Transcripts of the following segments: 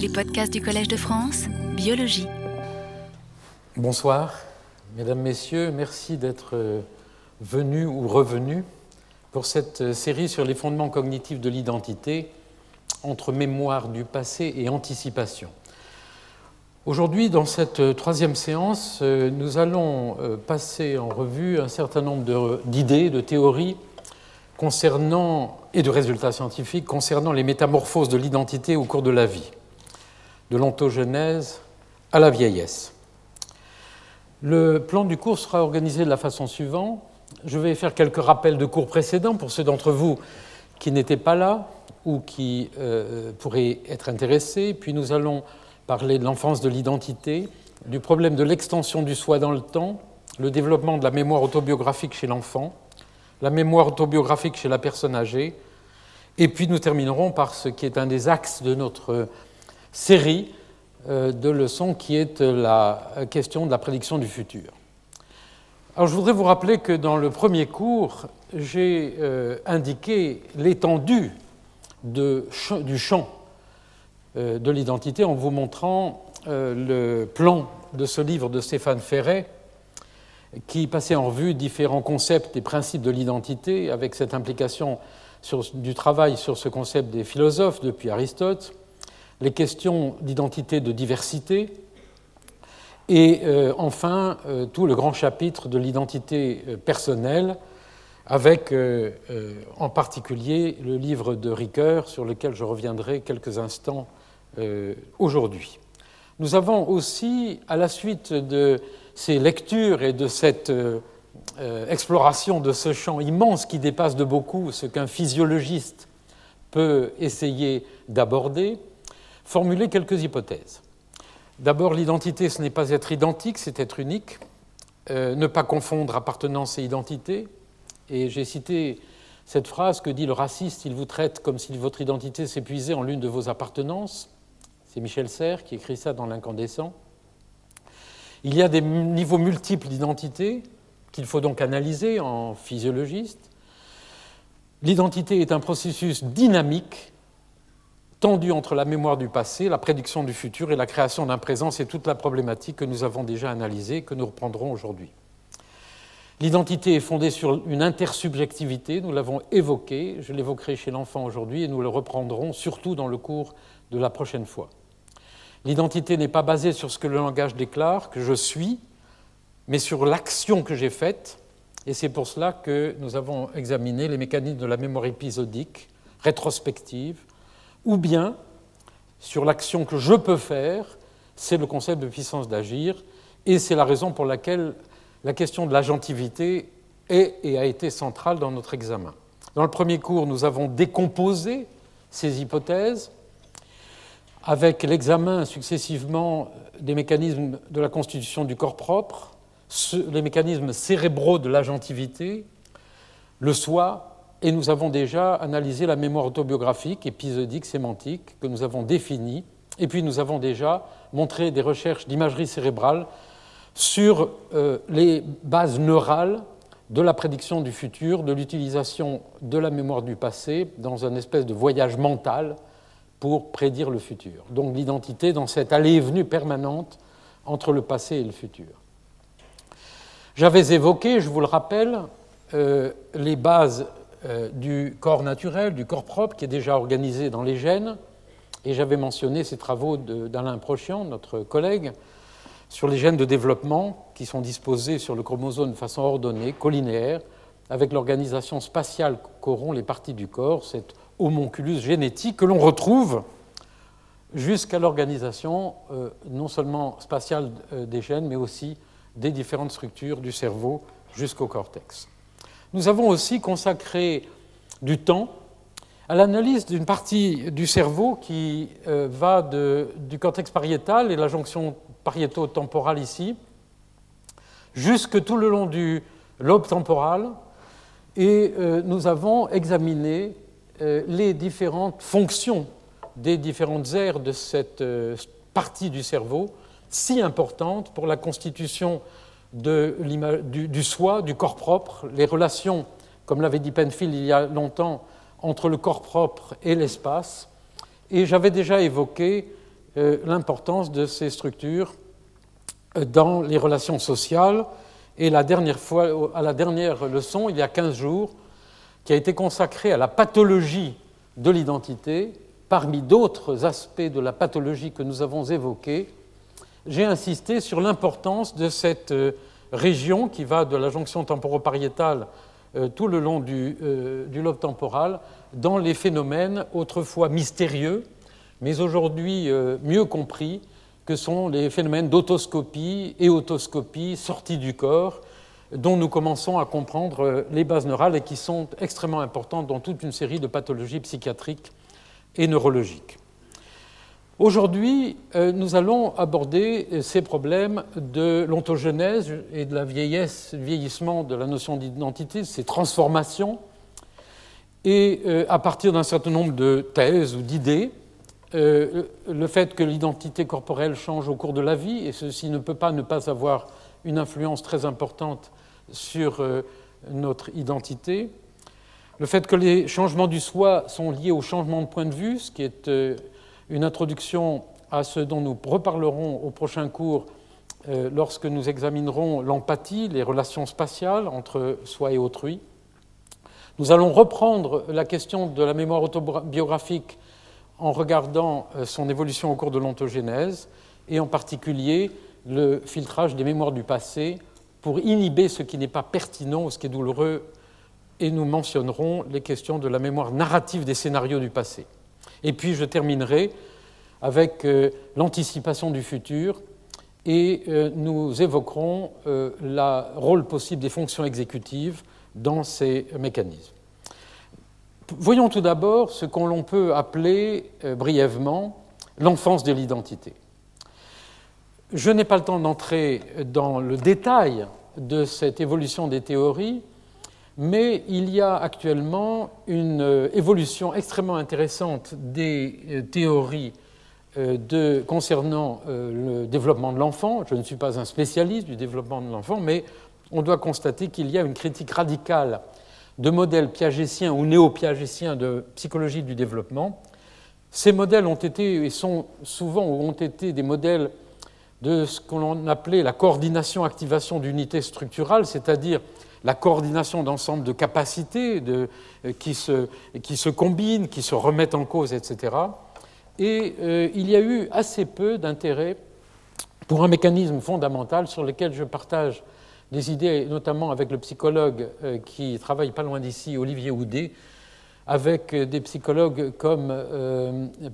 Les podcasts du Collège de France, biologie. Bonsoir, mesdames, messieurs, merci d'être euh, venus ou revenus pour cette euh, série sur les fondements cognitifs de l'identité entre mémoire du passé et anticipation. Aujourd'hui, dans cette euh, troisième séance, nous allons passer en revue un certain nombre d'idées, de théories concernant, et de résultats scientifiques concernant les métamorphoses de l'identité au cours de la vie, de l'ontogenèse à la vieillesse. Le plan du cours sera organisé de la façon suivante. Je vais faire quelques rappels de cours précédents pour ceux d'entre vous qui n'étaient pas là ou qui euh, pourraient être intéressés. Puis nous allons parler de l'enfance de l'identité, du problème de l'extension du soi dans le temps, le développement de la mémoire autobiographique chez l'enfant, la mémoire autobiographique chez la personne âgée, et puis nous terminerons par ce qui est un des axes de notre série euh, de leçons, qui est la question de la prédiction du futur. Alors je voudrais vous rappeler que dans le premier cours, j'ai euh, indiqué l'étendue du champ euh, de l'identité en vous montrant le plan de ce livre de Stéphane Ferret, qui passait en revue différents concepts et principes de l'identité, avec cette implication du travail sur ce concept des philosophes depuis Aristote, les questions d'identité de diversité, et euh, enfin euh, tout le grand chapitre de l'identité euh, personnelle, avec en particulier le livre de Ricoeur, sur lequel je reviendrai quelques instants aujourd'hui. Nous avons aussi, à la suite de ces lectures et de cette exploration de ce champ immense qui dépasse de beaucoup ce qu'un physiologiste peut essayer d'aborder, formuler quelques hypothèses. D'abord, l'identité, ce n'est pas être identique, c'est être unique. Euh, ne pas confondre appartenance et identité. Et j'ai cité cette phrase que dit le raciste, il vous traite comme si votre identité s'épuisait en l'une de vos appartenances. C'est Michel Serres qui écrit ça dans L'incandescent. Il y a des niveaux multiples d'identité qu'il faut donc analyser en physiologiste. L'identité est un processus dynamique tendu entre la mémoire du passé, la prédiction du futur et la création d'un présent. C'est toute la problématique que nous avons déjà analysée et que nous reprendrons aujourd'hui. L'identité est fondée sur une intersubjectivité, nous l'avons évoqué, je l'évoquerai chez l'enfant aujourd'hui et nous le reprendrons surtout dans le cours de la prochaine fois. L'identité n'est pas basée sur ce que le langage déclare, que je suis, mais sur l'action que j'ai faite. Et c'est pour cela que nous avons examiné les mécanismes de la mémoire épisodique, rétrospective, ou bien sur l'action que je peux faire, c'est le concept de puissance d'agir, et c'est la raison pour laquelle la question de l'agentivité est et a été centrale dans notre examen. Dans le premier cours, nous avons décomposé ces hypothèses avec l'examen successivement des mécanismes de la constitution du corps propre, les mécanismes cérébraux de l'agentivité, le soi, et nous avons déjà analysé la mémoire autobiographique, épisodique, sémantique, que nous avons définie, et puis nous avons déjà montré des recherches d'imagerie cérébrale sur euh, les bases neurales de la prédiction du futur, de l'utilisation de la mémoire du passé dans un espèce de voyage mental pour prédire le futur. Donc l'identité dans cette allée et venue permanente entre le passé et le futur. J'avais évoqué, je vous le rappelle, euh, les bases du corps naturel, du corps propre, qui est déjà organisé dans les gènes, et j'avais mentionné ces travaux d'Alain Prochian, notre collègue, sur les gènes de développement qui sont disposés sur le chromosome de façon ordonnée, collinéaire, avec l'organisation spatiale qu'auront les parties du corps, cette homonculus génétique que l'on retrouve jusqu'à l'organisation euh, non seulement spatiale euh, des gènes, mais aussi des différentes structures du cerveau jusqu'au cortex. Nous avons aussi consacré du temps à l'analyse d'une partie du cerveau qui euh, va du cortex pariétal et la jonction pariéto-temporale ici, jusque tout le long du lobe temporal, et nous avons examiné euh, les différentes fonctions des différentes aires de cette euh, partie du cerveau, si importante pour la constitution du, soi, du corps propre, les relations, comme l'avait dit Penfield il y a longtemps, entre le corps propre et l'espace. Et j'avais déjà évoqué l'importance de ces structures dans les relations sociales. Et la dernière fois, à la dernière leçon, il y a 15 jours, qui a été consacrée à la pathologie de l'identité, parmi d'autres aspects de la pathologie que nous avons évoqués, j'ai insisté sur l'importance de cette euh, région qui va de la jonction temporopariétale euh, tout le long du, euh, du, lobe temporal dans les phénomènes autrefois mystérieux, mais aujourd'hui mieux compris, que sont les phénomènes d'autoscopie et autoscopie sortis du corps, dont nous commençons à comprendre les bases neurales et qui sont extrêmement importantes dans toute une série de pathologies psychiatriques et neurologiques. Aujourd'hui, euh, nous allons aborder ces problèmes de l'ontogenèse et de la vieillesse, vieillissement de la notion d'identité, ces transformations, et euh, à partir d'un certain nombre de thèses ou d'idées, euh, le fait que l'identité corporelle change au cours de la vie, et ceci ne peut pas ne pas avoir une influence très importante sur notre identité, le fait que les changements du soi sont liés au changement de point de vue, ce qui est une introduction à ce dont nous reparlerons au prochain cours euh, lorsque nous examinerons l'empathie, les relations spatiales entre soi et autrui. Nous allons reprendre la question de la mémoire autobiographique en regardant euh, son évolution au cours de l'ontogénèse et en particulier le filtrage des mémoires du passé pour inhiber ce qui n'est pas pertinent ou ce qui est douloureux et nous mentionnerons les questions de la mémoire narrative des scénarios du passé. Et puis je terminerai avec euh, l'anticipation du futur et euh, nous évoquerons euh, le rôle possible des fonctions exécutives dans ces mécanismes. Voyons tout d'abord ce qu'on peut appeler brièvement l'enfance de l'identité. Je n'ai pas le temps d'entrer dans le détail de cette évolution des théories, mais il y a actuellement une euh, évolution extrêmement intéressante des euh, théories euh, concernant le développement de l'enfant. Je ne suis pas un spécialiste du développement de l'enfant, mais on doit constater qu'il y a une critique radicale de modèles piagétiens ou néo-piagétiens de psychologie du développement. Ces modèles ont été et sont souvent ou ont été des modèles de ce qu'on appelait la coordination-activation d'unités structurales, c'est-à-dire la coordination d'ensemble de capacités euh, qui, se, combinent, qui se remettent en cause, etc. Et euh, il y a eu assez peu d'intérêt pour un mécanisme fondamental sur lequel je partage des idées, notamment avec le psychologue euh, qui travaille pas loin d'ici, Olivier Houdet, avec des psychologues comme,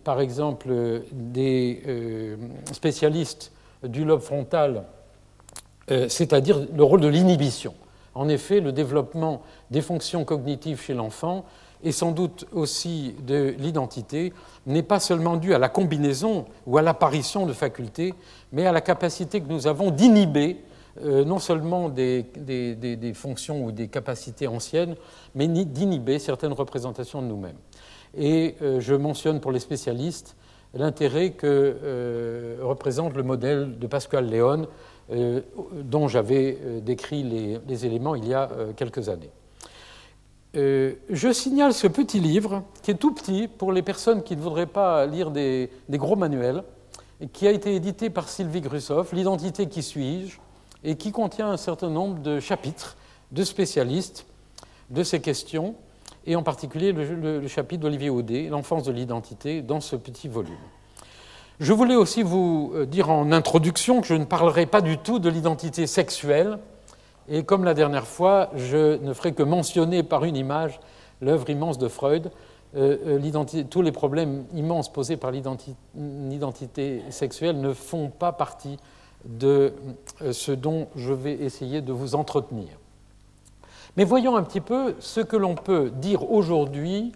par exemple, des spécialistes du lobe frontal, c'est-à-dire le rôle de l'inhibition. En effet, le développement des fonctions cognitives chez l'enfant et sans doute aussi de l'identité n'est pas seulement dû à la combinaison ou à l'apparition de facultés, mais à la capacité que nous avons d'inhiber euh, non seulement des, fonctions ou des capacités anciennes, mais d'inhiber certaines représentations de nous-mêmes. Et euh, je mentionne pour les spécialistes l'intérêt que euh, représente le modèle de Pascal Léon dont j'avais euh, décrit les, éléments il y a euh, quelques années. je signale ce petit livre, qui est tout petit pour les personnes qui ne voudraient pas lire des, gros manuels, qui a été édité par Sylvie Grussoff, L'identité qui suis-je, et qui contient un certain nombre de chapitres de spécialistes de ces questions, et en particulier le chapitre d'Olivier Audet, L'enfance de l'identité, dans ce petit volume. Je voulais aussi vous euh, dire en introduction que je ne parlerai pas du tout de l'identité sexuelle, et comme la dernière fois, je ne ferai que mentionner par une image l'œuvre immense de Freud, euh, euh, tous les problèmes immenses posés par l'identité sexuelle ne font pas partie de ce dont je vais essayer de vous entretenir. Mais voyons un petit peu ce que l'on peut dire aujourd'hui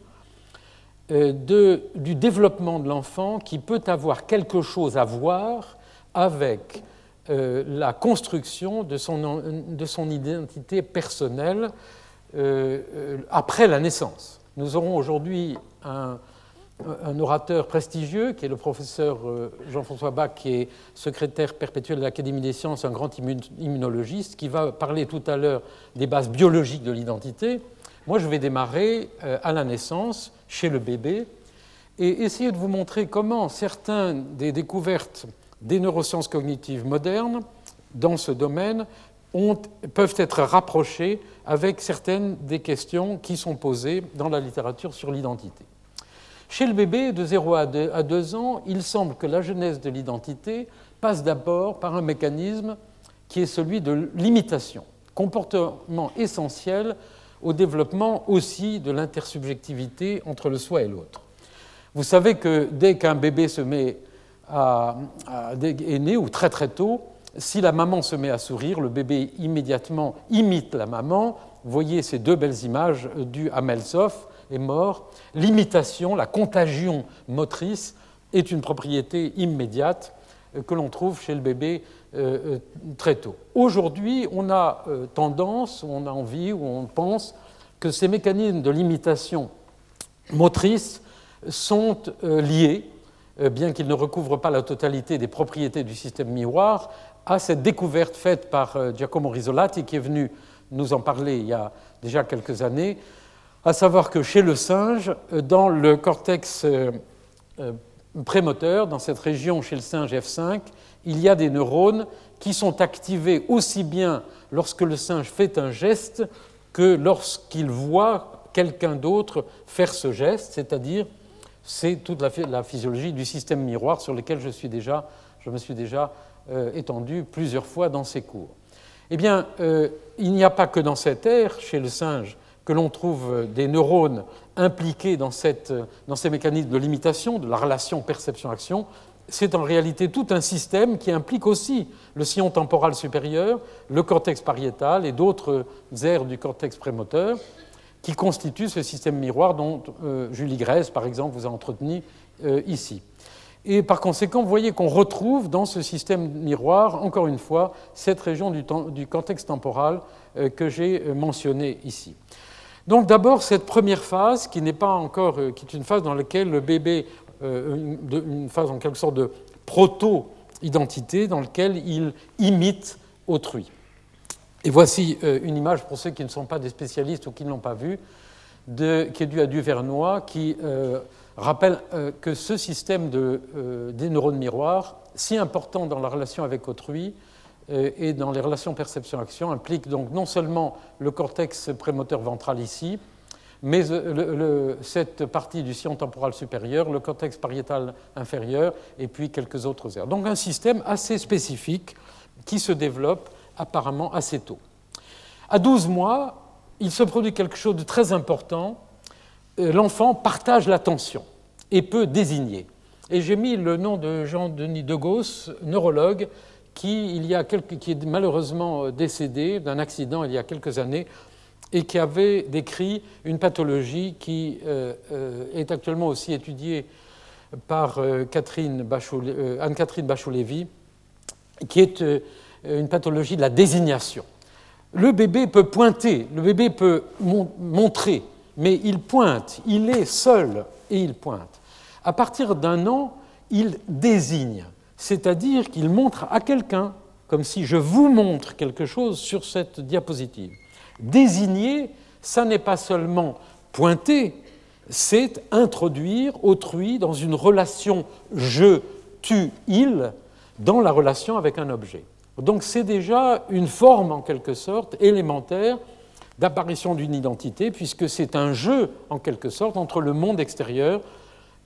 euh, du développement de l'enfant qui peut avoir quelque chose à voir avec euh, la construction de son, de son identité personnelle euh, après la naissance. Nous aurons aujourd'hui un, orateur prestigieux qui est le professeur Jean-François Bach, qui est secrétaire perpétuel de l'Académie des sciences, un grand immunologiste, qui va parler tout à l'heure des bases biologiques de l'identité. Moi, je vais démarrer à la naissance chez le bébé. et essayer de vous montrer comment certaines des découvertes des neurosciences cognitives modernes dans ce domaine peuvent être rapprochées avec certaines des questions qui sont posées dans la littérature sur l'identité. Chez le bébé de 0 à 2 ans, il semble que la genèse de l'identité passe d'abord par un mécanisme qui est celui de l'imitation, comportement essentiel au développement aussi de l'intersubjectivité entre le soi et l'autre. Vous savez que dès qu'un bébé se met à, est né, ou très très tôt, si la maman se met à sourire, le bébé immédiatement imite la maman. Vous voyez ces deux belles images du Hamelshoff est mort. L'imitation, la contagion motrice est une propriété immédiate que l'on trouve chez le bébé euh, euh, très tôt. Aujourd'hui, on a euh, tendance, on a envie, ou on pense que ces mécanismes de limitation motrice sont liés, bien qu'ils ne recouvrent pas la totalité des propriétés du système miroir, à cette découverte faite par Giacomo Risolati, qui est venu nous en parler il y a déjà quelques années, à savoir que chez le singe, dans le cortex prémoteur, dans cette région chez le singe F5, il y a des neurones qui sont activés aussi bien lorsque le singe fait un geste que lorsqu'il voit quelqu'un d'autre faire ce geste, c'est-à-dire c'est toute la, physiologie du système miroir sur lequel je, me suis déjà euh, étendu plusieurs fois dans ces cours. Eh bien, euh, il n'y a pas que dans cette ère, chez le singe, que l'on trouve des neurones impliqués dans, dans ces mécanismes de limitation de la relation perception-action, c'est en réalité tout un système qui implique aussi le sillon temporal supérieur, le cortex pariétal et d'autres aires du cortex prémoteur qui constituent ce système miroir dont euh, Julie Grèce, par exemple, vous a entretenu euh, ici. Et par conséquent, vous voyez qu'on retrouve dans ce système miroir, encore une fois, cette région du, cortex temporal euh, que j'ai mentionné ici. Donc d'abord, cette première phase, qui n'est pas encore, qui est une phase dans laquelle le bébé euh, une, phase en quelque sorte de proto-identité dans laquelle il imite autrui. Et voici euh, une image pour ceux qui ne sont pas des spécialistes ou qui ne l'ont pas vue, qui est due à Duvernois, qui euh, rappelle que ce système de, des neurones miroirs, si important dans la relation avec autrui et dans les relations perception-action, implique donc non seulement le cortex prémoteur ventral ici, mais euh, cette partie du sillon temporal supérieur, le cortex pariétal inférieur et puis quelques autres aires. Donc un système assez spécifique qui se développe apparemment assez tôt. À 12 mois, il se produit quelque chose de très important. Euh, l'enfant partage l'attention et peut désigner. Et j'ai mis le nom de Jean-Denis Degausse, neurologue, qui, il y a qui est malheureusement euh, décédé d'un accident il y a quelques années et qui avait décrit une pathologie qui euh, euh, est actuellement aussi étudiée par euh, Anne-Catherine Bachot-Lévy, qui est une pathologie de la désignation. Le bébé peut pointer, le bébé peut montrer, mais il pointe, il est seul et il pointe. À partir d'un an, il désigne, c'est-à-dire qu'il montre à quelqu'un, comme si je vous montre quelque chose sur cette diapositive. Désigner, ça n'est pas seulement pointer, c'est introduire autrui dans une relation je, tu, il, dans la relation avec un objet. Donc c'est déjà une forme en quelque sorte élémentaire d'apparition d'une identité, puisque c'est un jeu en quelque sorte entre le monde extérieur,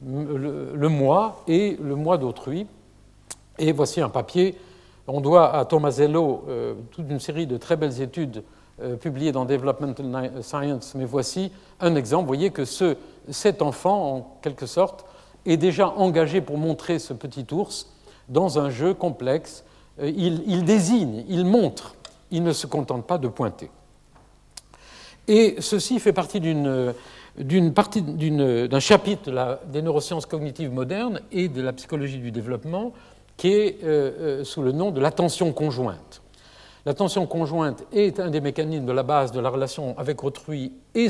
le, moi et le moi d'autrui. Et voici un papier. On doit à Tomasello euh, toute une série de très belles études euh, publié dans Developmental Science, mais voici un exemple. Vous voyez que ce, cet enfant, en quelque sorte, est déjà engagé pour montrer ce petit ours dans un jeu complexe. Euh, il, désigne, il montre, il ne se contente pas de pointer. Et ceci fait partie d'un chapitre des neurosciences cognitives modernes et de la psychologie du développement qui est euh, sous le nom de l'attention conjointe. L'attention conjointe est un des mécanismes de la base de la relation avec autrui et,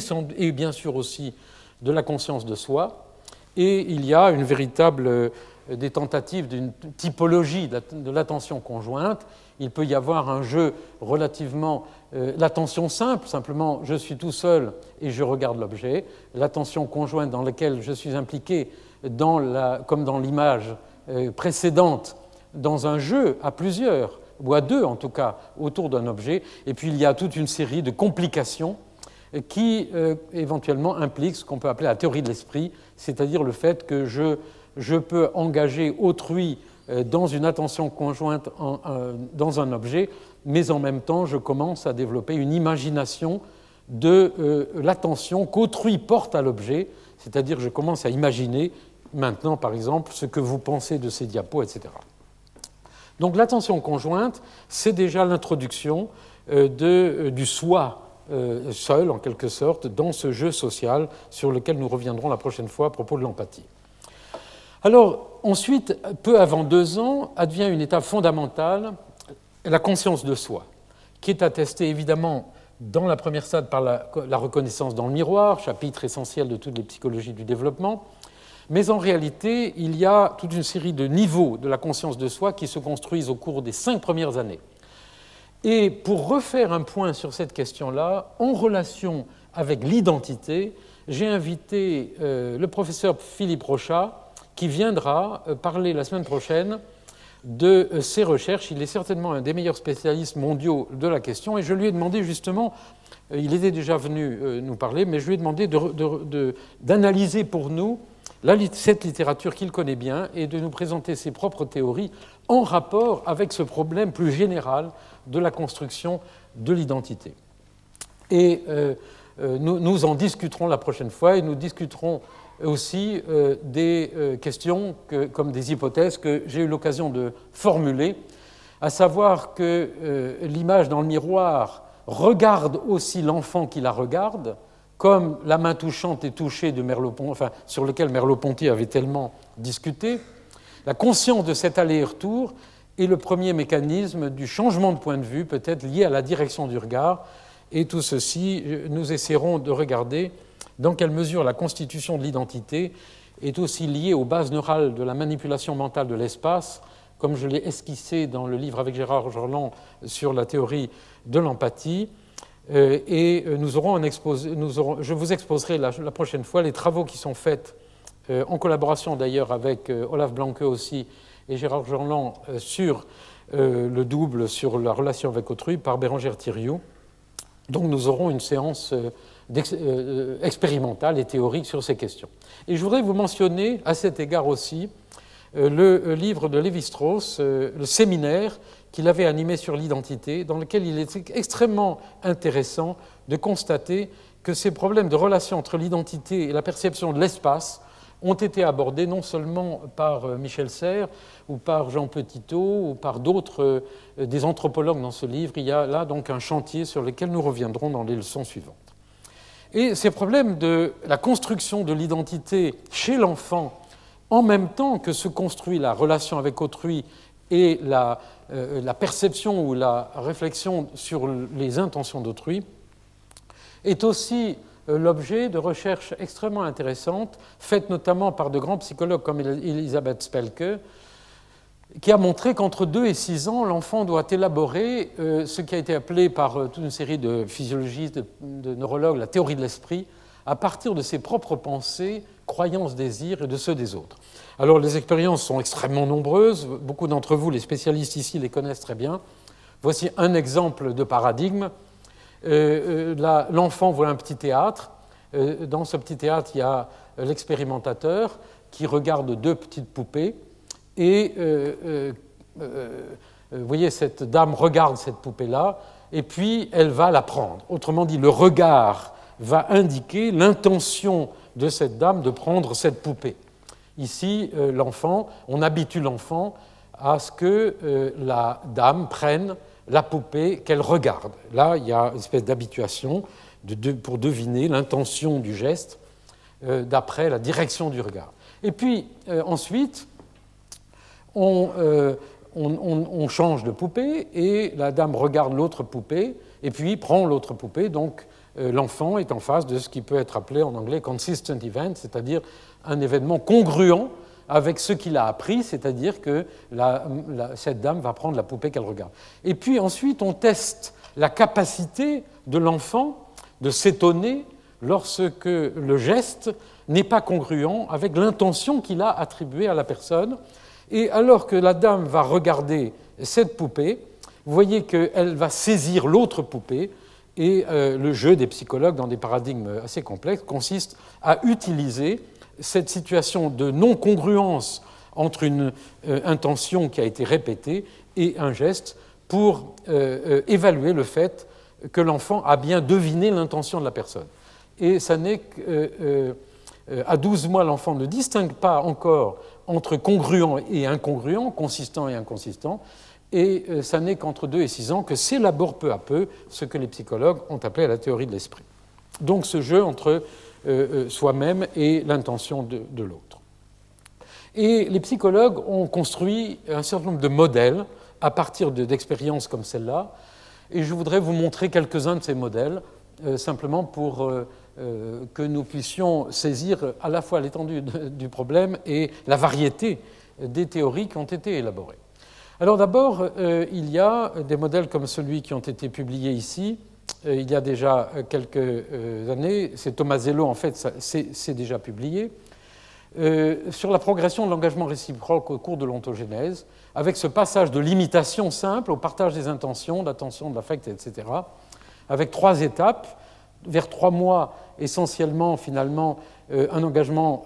bien sûr aussi de la conscience de soi. Et il y a une véritable euh, des tentatives d'une typologie de l'attention conjointe. Il peut y avoir un jeu relativement euh, l'attention simple, simplement je suis tout seul et je regarde l'objet. L'attention conjointe dans laquelle je suis impliqué comme dans l'image euh, précédente, dans un jeu à plusieurs, ou à deux en tout cas, autour d'un objet. Et puis il y a toute une série de complications qui euh, éventuellement impliquent ce qu'on peut appeler la théorie de l'esprit, c'est-à-dire le fait que je, je peux engager autrui euh, dans une attention conjointe dans un objet, mais en même temps, je commence à développer une imagination de euh, l'attention qu'autrui porte à l'objet, c'est-à-dire je commence à imaginer maintenant, par exemple, ce que vous pensez de ces diapos, etc. Donc l'attention conjointe, c'est déjà l'introduction euh, du soi seul, en quelque sorte, dans ce jeu social sur lequel nous reviendrons la prochaine fois à propos de l'empathie. Alors, ensuite, peu avant deux ans, advient une étape fondamentale, la conscience de soi, qui est attestée évidemment dans la première stade par la, reconnaissance dans le miroir, chapitre essentiel de toutes les psychologies du développement, mais en réalité, il y a toute une série de niveaux de la conscience de soi qui se construisent au cours des cinq premières années. Et pour refaire un point sur cette question-là, en relation avec l'identité, j'ai invité euh, le professeur Philippe Rochat, qui viendra euh, parler la semaine prochaine de euh, ses recherches. Il est certainement un des meilleurs spécialistes mondiaux de la question et je lui ai demandé justement, il était déjà venu nous parler, mais je lui ai demandé d'analyser pour nous cette littérature qu'il connaît bien et de nous présenter ses propres théories en rapport avec ce problème plus général de la construction de l'identité. Et nous, nous, en discuterons la prochaine fois et nous discuterons aussi euh, des euh, questions comme des hypothèses que j'ai eu l'occasion de formuler, à savoir que euh, l'image dans le miroir regarde aussi l'enfant qui la regarde, comme la main touchante et touchée de Merleau-Ponty, sur lequel Merleau-Ponty avait tellement discuté. La conscience de cet aller-retour est le premier mécanisme du changement de point de vue, peut-être lié à la direction du regard. Et tout ceci, nous essaierons de regarder dans quelle mesure la constitution de l'identité est aussi liée aux bases neurales de la manipulation mentale de l'espace, comme je l'ai esquissé dans le livre avec Gérard Jorland sur la théorie de l'empathie. Euh, et euh, nous aurons un aurons, je vous exposerai la, prochaine fois les travaux qui sont faits, euh, en collaboration d'ailleurs avec Olaf Blanke aussi et Gérard Jorland, sur le double, sur la relation avec autrui, par Bérangère Thiriou. Donc nous aurons une séance expérimentale et théorique sur ces questions. Et je voudrais vous mentionner à cet égard aussi le livre de Lévi-Strauss, le séminaire qu'il avait animé sur l'identité, dans lequel il est extrêmement intéressant de constater que ces problèmes de relation entre l'identité et la perception de l'espace ont été abordés non seulement par Michel Serres ou par Jean Petitot ou par d'autres des anthropologues dans ce livre. Il y a là donc un chantier sur lequel nous reviendrons dans les leçons suivantes. Et ces problèmes de la construction de l'identité chez l'enfant, en même temps que se construit la relation avec autrui et la, euh, perception ou la réflexion sur les intentions d'autrui, est aussi euh, l'objet de recherches extrêmement intéressantes, faites notamment par de grands psychologues comme Elisabeth Spelke, qui a montré qu'entre 2 et 6 ans, l'enfant doit élaborer euh, ce qui a été appelé par toute une série de physiologistes, de, neurologues, la théorie de l'esprit, à partir de ses propres pensées, croyances, désirs et de ceux des autres. Alors les expériences sont extrêmement nombreuses, beaucoup d'entre vous, les spécialistes ici, les connaissent très bien. Voici un exemple de paradigme. Euh, l'enfant voit un petit théâtre. dans ce petit théâtre, il y a l'expérimentateur qui regarde deux petites poupées et euh, euh, euh, vous voyez, cette dame regarde cette poupée-là, et puis elle va la prendre. Autrement dit, le regard va indiquer l'intention de cette dame de prendre cette poupée. Ici, l'enfant, on habitue l'enfant à ce que la dame prenne la poupée qu'elle regarde. Là, il y a une espèce d'habituation pour deviner l'intention du geste d'après la direction du regard. Et puis, ensuite, euh, on, change de poupée et la dame regarde l'autre poupée et puis prend l'autre poupée. Donc euh, l'enfant est en face de ce qui peut être appelé en anglais consistent event, c'est-à-dire un événement congruent avec ce qu'il a appris, c'est-à-dire que cette dame va prendre la poupée qu'elle regarde. Et puis ensuite, on teste la capacité de l'enfant de s'étonner lorsque le geste n'est pas congruent avec l'intention qu'il a attribuée à la personne. Et alors que la dame va regarder cette poupée, vous voyez qu'elle va saisir l'autre poupée, et euh, le jeu des psychologues dans des paradigmes assez complexes consiste à utiliser cette situation de non-congruence entre une euh, intention qui a été répétée et un geste pour euh, évaluer le fait que l'enfant a bien deviné l'intention de la personne. Et ça n'est qu'à 12 mois, l'enfant ne distingue pas encore entre congruent et incongruent, consistant et inconsistant, et euh, ça n'est qu'entre 2 et 6 ans que s'élabore peu à peu ce que les psychologues ont appelé la théorie de l'esprit. Donc ce jeu entre euh, euh, soi-même et l'intention de, l'autre. Et les psychologues ont construit un certain nombre de modèles à partir d'expériences comme celle-là, et je voudrais vous montrer quelques-uns de ces modèles, simplement pour que nous puissions saisir à la fois l'étendue du problème et la variété des théories qui ont été élaborées. Alors d'abord, euh, il y a des modèles comme celui qui ont été publiés ici, euh, il y a déjà euh, quelques années, c'est Tomasello en fait, c'est déjà publié, sur la progression de l'engagement réciproque au cours de l'ontogénèse, avec ce passage de l'imitation simple au partage des intentions, d'attention, de l'affect, etc., avec trois étapes, vers trois mois essentiellement finalement un engagement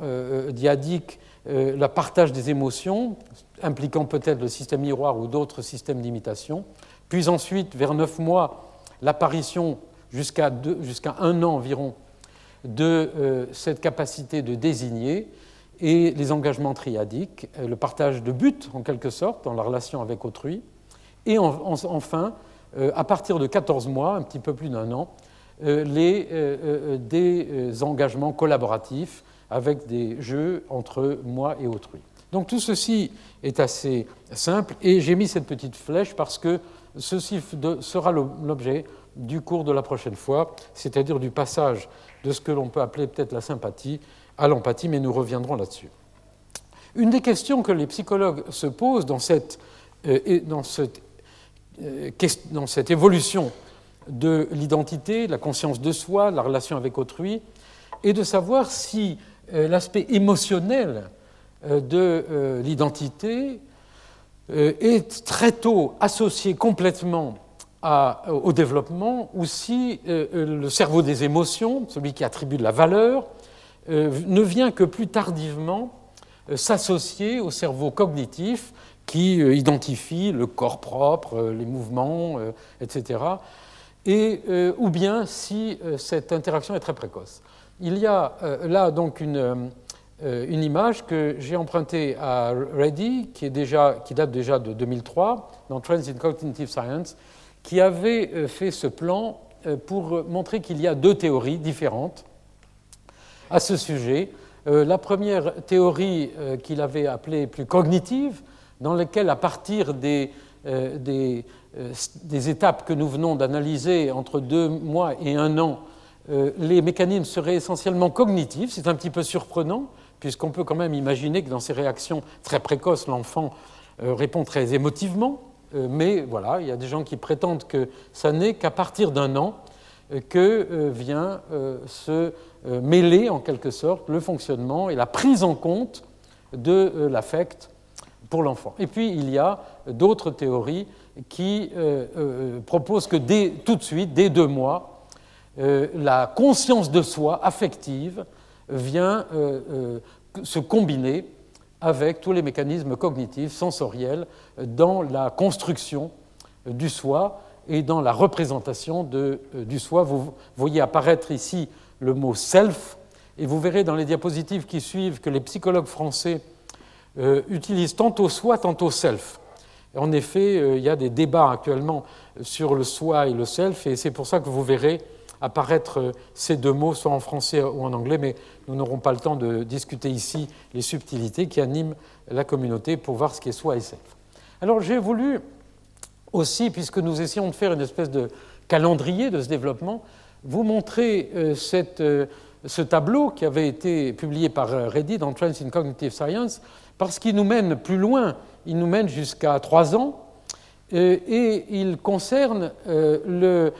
diadique, le partage des émotions, impliquant peut-être le système miroir ou d'autres systèmes d'imitation, puis ensuite, vers neuf mois, l'apparition jusqu'à un an environ de euh, cette capacité de désigner et les engagements triadiques, euh, le partage de buts en quelque sorte dans la relation avec autrui, et enfin, euh, à partir de 14 mois, un petit peu plus d'un an, les, des engagements collaboratifs avec des jeux entre moi et autrui. Donc tout ceci est assez simple et j'ai mis cette petite flèche parce que ceci sera l'objet du cours de la prochaine fois, c'est-à-dire du passage de ce que l'on peut appeler peut-être la sympathie à l'empathie, mais nous reviendrons là-dessus. Une des questions que les psychologues se posent dans cette, euh, euh, évolution de l'identité, de la conscience de soi, de la relation avec autrui, est de savoir si l'aspect émotionnel euh, de euh, l'identité euh, est très tôt associé complètement au développement, ou si le cerveau des émotions, celui qui attribue de la valeur, ne vient que plus tardivement s'associer au cerveau cognitif qui identifie le corps propre, les mouvements, etc. Et, ou bien si cette interaction est très précoce. Il y a là donc une euh, une image que j'ai empruntée à Reddy, qui, date déjà de 2003, dans Trends in Cognitive Science, qui avait euh, fait ce plan euh, pour montrer qu'il y a deux théories différentes à ce sujet. La première théorie qu'il avait appelée plus cognitive, dans laquelle, à partir des, des étapes que nous venons d'analyser entre deux mois et un an, les mécanismes seraient essentiellement cognitifs. C'est un petit peu surprenant, puisqu'on peut quand même imaginer que dans ces réactions très précoces, l'enfant euh, répond très émotivement, euh, mais voilà, il y a des gens qui prétendent que ça n'est qu'à partir d'un an euh, que vient se mêler en quelque sorte le fonctionnement et la prise en compte de l'affect pour l'enfant. Et puis il y a d'autres théories qui proposent que dès, tout de suite, dès deux mois, la conscience de soi affective vient euh, euh, se combiner avec tous les mécanismes cognitifs, sensoriels, dans la construction du soi et dans la représentation euh, du soi. Vous voyez apparaître ici le mot self, et vous verrez dans les diapositives qui suivent que les psychologues français utilisent tantôt soi, tantôt self. En effet, il y a des débats actuellement sur le soi et le self, et c'est pour ça que vous verrez apparaître euh, ces deux mots, soit en français ou en anglais, mais nous n'aurons pas le temps de discuter ici les subtilités qui animent la communauté pour voir ce qui est soi et self. Alors j'ai voulu aussi, puisque nous essayons de faire une espèce de calendrier de ce développement, vous montrer euh, euh, ce tableau qui avait été publié par Reddy dans Trends in Cognitive Science, parce qu'il nous mène plus loin, il nous mène jusqu'à trois ans, et il concerne le,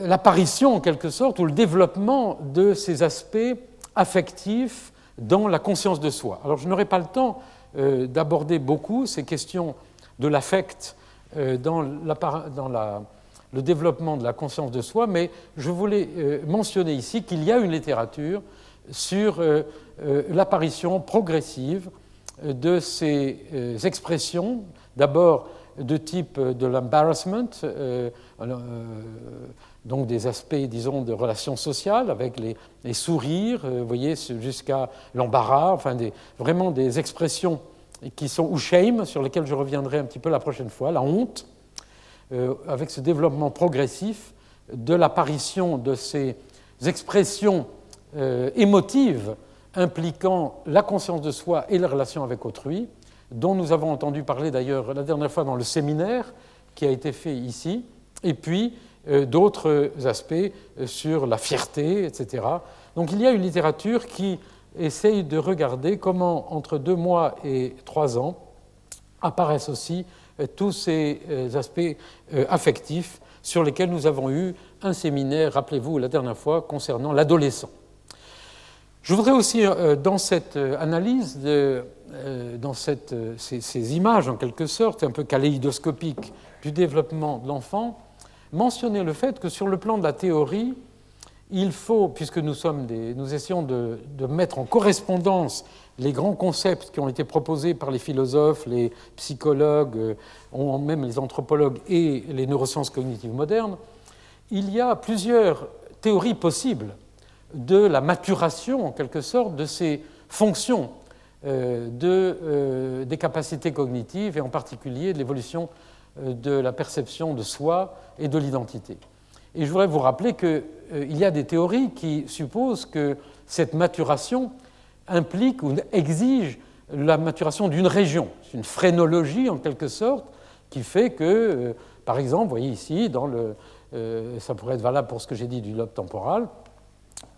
l'apparition en quelque sorte ou le développement de ces aspects affectifs dans la conscience de soi. Alors je n'aurai pas le temps euh, d'aborder beaucoup ces questions de l'affect euh, dans, le développement de la conscience de soi, mais je voulais euh, mentionner ici qu'il y a une littérature sur l'apparition progressive de ces expressions, d'abord de type de l'embarrassment, euh, euh, donc des aspects, disons, de relations sociales avec les, sourires, euh, vous voyez, jusqu'à l'embarras, enfin vraiment des expressions qui sont, ou shame, sur lesquelles je reviendrai un petit peu la prochaine fois, la honte, avec ce développement progressif de l'apparition de ces expressions émotives impliquant la conscience de soi et la relation avec autrui, dont nous avons entendu parler d'ailleurs la dernière fois dans le séminaire qui a été fait ici, et puis euh, d'autres aspects euh, sur la fierté, etc. Donc il y a une littérature qui essaye de regarder comment, entre deux mois et trois ans, apparaissent aussi euh, tous ces aspects affectifs sur lesquels nous avons eu un séminaire, rappelez-vous, la dernière fois, concernant l'adolescent. Je voudrais aussi, dans cette analyse de euh, dans euh, ces, images, en quelque sorte, un peu kaléidoscopiques du développement de l'enfant, mentionner le fait que sur le plan de la théorie, il faut, puisque nous, essayons de, mettre en correspondance les grands concepts qui ont été proposés par les philosophes, les psychologues, euh, même les anthropologues et les neurosciences cognitives modernes, il y a plusieurs théories possibles de la maturation, en quelque sorte, de ces fonctions euh, de, euh, des capacités cognitives et en particulier de l'évolution euh, de la perception de soi et de l'identité. Et je voudrais vous rappeler qu'il y a des théories qui supposent que cette maturation implique ou exige la maturation d'une région. C'est une phrénologie en quelque sorte qui fait que, par exemple, vous voyez ici, dans le, ça pourrait être valable pour ce que j'ai dit du lobe temporal,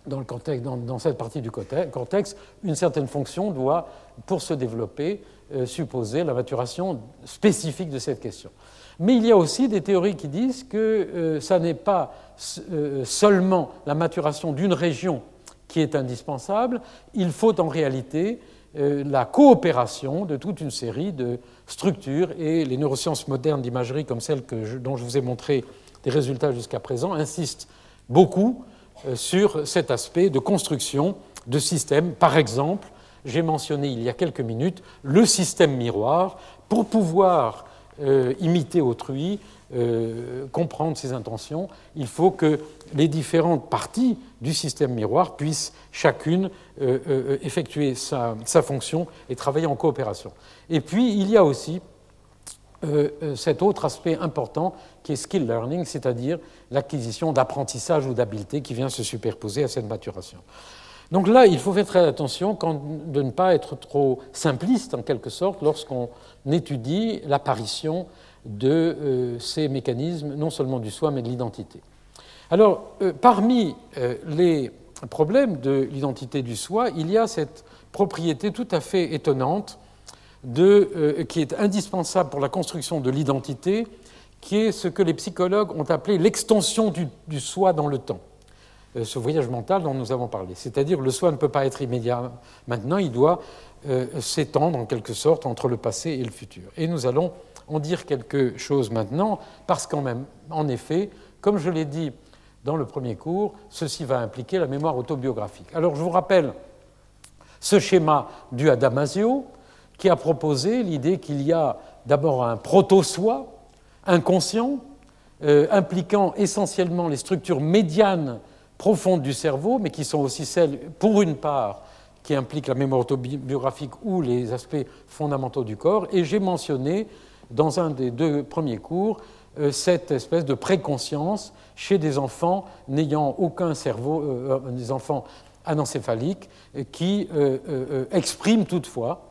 dans, le contexte, dans, cette partie du cortex, une certaine fonction doit, pour se développer, euh, supposer la maturation spécifique de cette question. Mais il y a aussi des théories qui disent que euh, ça n'est pas euh, seulement la maturation d'une région qui est indispensable, il faut en réalité la coopération de toute une série de structures et les neurosciences modernes d'imagerie comme celles que dont je vous ai montré des résultats jusqu'à présent insistent beaucoup euh, sur cet aspect de construction de systèmes. Par exemple, j'ai mentionné il y a quelques minutes le système miroir pour pouvoir euh, imiter autrui, euh, comprendre ses intentions, il faut que les différentes parties du système miroir puissent chacune effectuer sa, fonction et travailler en coopération. Et puis, il y a aussi cet autre aspect important qui est skill learning, c'est-à-dire l'acquisition d'apprentissage ou d'habileté qui vient se superposer à cette maturation. Donc là, il faut faire très attention de ne pas être trop simpliste, en quelque sorte, lorsqu'on étudie l'apparition de euh, ces mécanismes, non seulement du soi, mais de l'identité. Alors, euh, parmi euh, les problèmes de l'identité du soi, il y a cette propriété tout à fait étonnante de, qui est indispensable pour la construction de l'identité, qui est ce que les psychologues ont appelé l'extension du, soi dans le temps. Euh, ce voyage mental dont nous avons parlé. C'est-à-dire le soi ne peut pas être immédiat maintenant, il doit euh, s'étendre en quelque sorte entre le passé et le futur. Et nous allons en dire quelque chose maintenant, parce qu'en même, en effet, comme je l'ai dit dans le premier cours, ceci va impliquer la mémoire autobiographique. Alors je vous rappelle ce schéma du à Damasio, qui a proposé l'idée qu'il y a d'abord un proto-soi, inconscient, euh, impliquant essentiellement les structures médianes profondes du cerveau, mais qui sont aussi celles, pour une part, qui impliquent la mémoire autobiographique ou les aspects fondamentaux du corps. Et j'ai mentionné, dans un des deux premiers cours, euh, cette espèce de préconscience chez des enfants n'ayant aucun cerveau, euh, des enfants anencéphaliques, qui expriment toutefois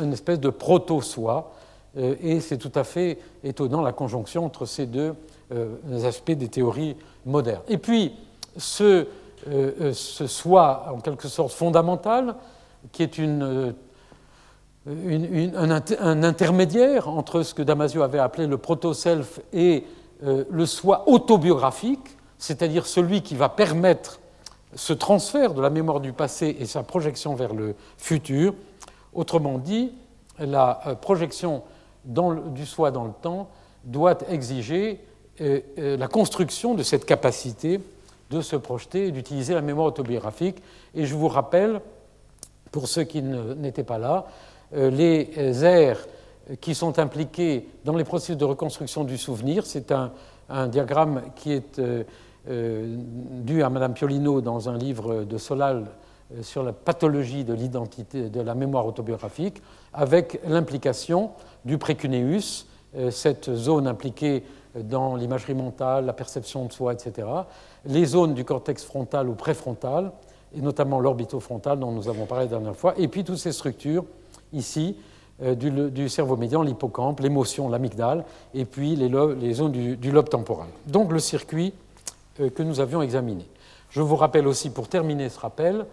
une espèce de proto-soi euh, et c'est tout à fait étonnant la conjonction entre ces deux euh, aspects des théories modernes. Et puis, ce, euh, ce soi, en quelque sorte fondamental, qui est une, un, intermédiaire entre ce que Damasio avait appelé le proto-self et le soi autobiographique, c'est-à-dire celui qui va permettre ce transfert de la mémoire du passé et sa projection vers le futur. Autrement dit, la projection du soi dans le temps doit exiger la construction de cette capacité de se projeter et d'utiliser la mémoire autobiographique. Et je vous rappelle, pour ceux qui n'étaient pas là, euh, les aires qui sont impliquées dans les processus de reconstruction du souvenir. C'est un, diagramme qui est euh, euh, dû à Madame Piolino dans un livre de Solal sur la pathologie de l'identité, de la mémoire autobiographique, avec l'implication du précuneus, cette zone impliquée dans l'imagerie mentale, la perception de soi, etc., les zones du cortex frontal ou préfrontal, et notamment l'orbitofrontal dont nous avons parlé la dernière fois, et puis toutes ces structures ici euh, du, cerveau médian, l'hippocampe, l'émotion, l'amygdale, et puis les, zones du, lobe temporal. Donc le circuit euh, que nous avions examiné. Je vous rappelle aussi, pour terminer ce rappel,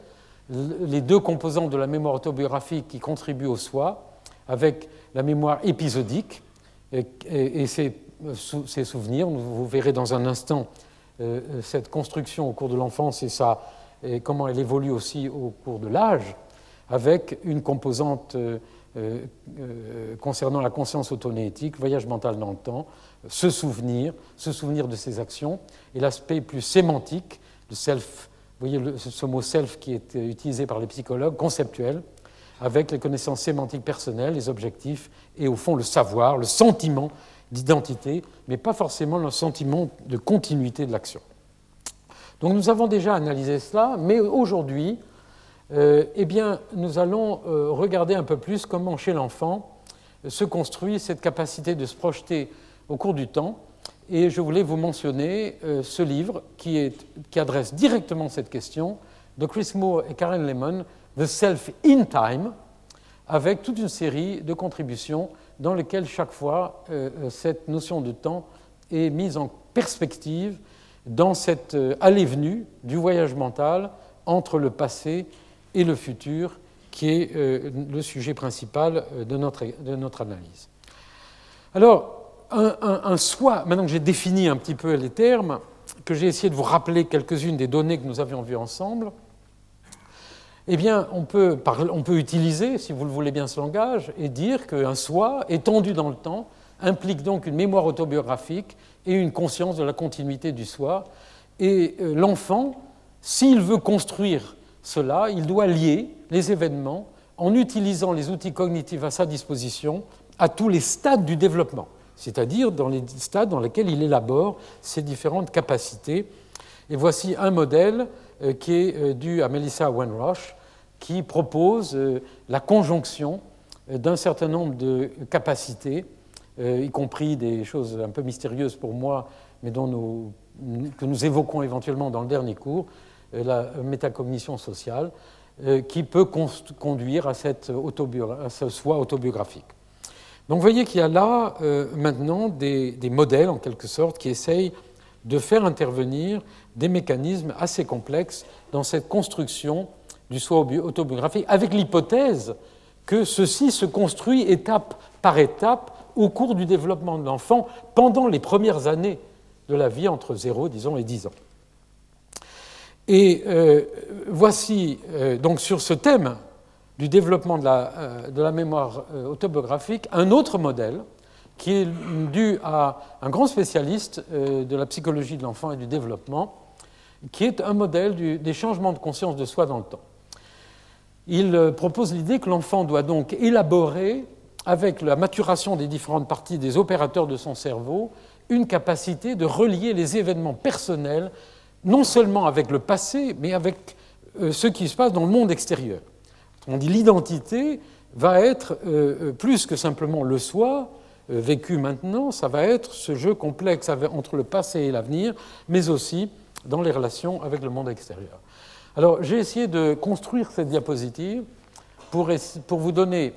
les deux composantes de la mémoire autobiographique qui contribuent au soi, avec la mémoire épisodique et, ses, ses, souvenirs. Vous verrez dans un instant euh, euh, cette construction au cours de l'enfance et, ça, et comment elle évolue aussi au cours de l'âge, avec une composante euh, concernant la conscience autonétique, voyage mental dans le temps, se souvenir, se souvenir de ses actions, et l'aspect plus sémantique, le self, vous voyez ce mot self qui est utilisé par les psychologues, conceptuel, avec les connaissances sémantiques personnelles, les objectifs et au fond le savoir, le sentiment d'identité, mais pas forcément le sentiment de continuité de l'action. Donc nous avons déjà analysé cela, mais aujourd'hui, euh, eh nous allons euh, regarder un peu plus comment chez l'enfant se construit cette capacité de se projeter au cours du temps. Et je voulais vous mentionner euh, ce livre qui, adresse directement cette question de Chris Moore et Karen Lemon, The Self in Time, avec toute une série de contributions dans lequel chaque fois euh, euh, cette notion de temps est mise en perspective dans cette allée-venue du voyage mental entre le passé et le futur, qui est le sujet principal de notre, de notre analyse. Alors, un, soi, maintenant que j'ai défini un petit peu les termes, que j'ai essayé de vous rappeler quelques-unes des données que nous avions vues ensemble, eh bien, on peut, on peut, utiliser, si vous le voulez bien, ce langage et dire qu'un soi étendu dans le temps implique donc une mémoire autobiographique et une conscience de la continuité du soi. Et euh, l'enfant, s'il veut construire cela, il doit lier les événements en utilisant les outils cognitifs à sa disposition à tous les stades du développement, c'est-à-dire dans les stades dans lesquels il élabore ses différentes capacités. Et voici un modèle euh, qui est euh, dû à Melissa Wenrosh, qui propose euh, la conjonction d'un certain nombre de capacités, y compris des choses un peu mystérieuses pour moi, mais dont que nous évoquons éventuellement dans le dernier cours, la métacognition sociale, qui peut conduire à, à, ce soi autobiographique. Donc vous voyez qu'il y a là maintenant des, des, modèles, en quelque sorte, qui essayent de faire intervenir des mécanismes assez complexes dans cette construction du soi autobiographique, avec l'hypothèse que ceci se construit étape par étape au cours du développement de l'enfant pendant les premières années de la vie, entre 0, disons, et 10 ans. Et euh, voici euh, donc sur ce thème du développement de la, euh, mémoire autobiographique un autre modèle qui est dû à un grand spécialiste de la psychologie de l'enfant et du développement, qui est un modèle des changements de conscience de soi dans le temps. Il euh, propose l'idée que l'enfant doit donc élaborer, avec la maturation des différentes parties des opérateurs de son cerveau, une capacité de relier les événements personnels, non seulement avec le passé, mais avec euh, ce qui se passe dans le monde extérieur. On dit l'identité va être euh, plus que simplement le soi, vécu maintenant, ça va être ce jeu complexe entre le passé et l'avenir, mais aussi dans les relations avec le monde extérieur. Alors j'ai essayé de construire cette diapositive pour, vous donner,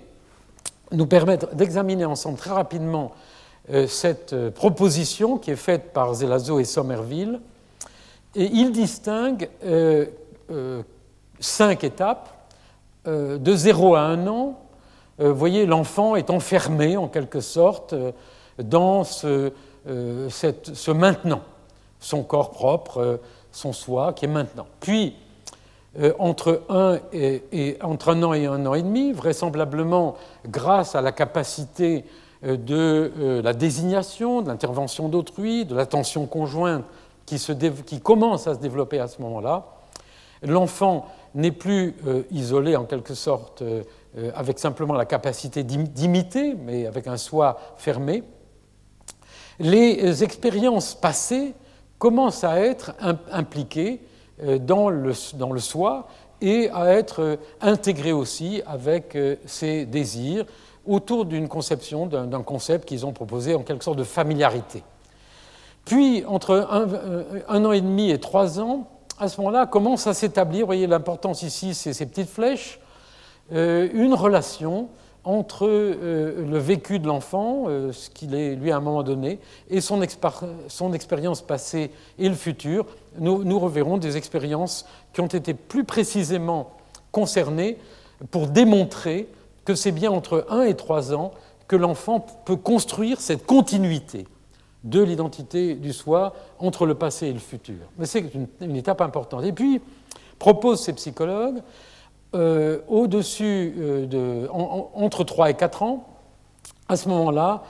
nous permettre d'examiner ensemble très rapidement euh, cette euh, proposition qui est faite par Zelazo et Somerville. Et il distingue euh, cinq étapes, de 0 à 1 an. vous voyez, l'enfant est enfermé en quelque sorte dans ce maintenant, son corps propre, son soi qui est maintenant. Puis, entre, un et, entre un an et un an et demi, vraisemblablement grâce à la capacité de la désignation, de l'intervention d'autrui, de l'attention conjointe qui, qui commence à se développer à ce moment-là, l'enfant n'est plus isolé en quelque sorte euh, avec simplement la capacité d'imiter, mais avec un soi fermé, les expériences passées commencent à être impliquées euh, dans le, soi et à être intégrées aussi avec euh, désirs autour d'une conception, d'un concept qu'ils ont proposé en quelque sorte de familiarité. Puis, entre un, an et demi et trois ans, à ce moment-là, commence à s'établir, vous voyez l'importance ici, c'est ces petites flèches, euh, une relation entre euh, le vécu de l'enfant, euh, ce qu'il est lui à un moment donné, et son, expérience passée et le futur. Nous, reverrons des expériences qui ont été plus précisément concernées pour démontrer que c'est bien entre 1 et 3 ans que l'enfant peut construire cette continuité de l'identité du soi entre le passé et le futur. Mais c'est une, étape importante. Et puis, proposent ces psychologues euh, au-dessus euh, de, entre 3 et 4 ans, à ce moment-là,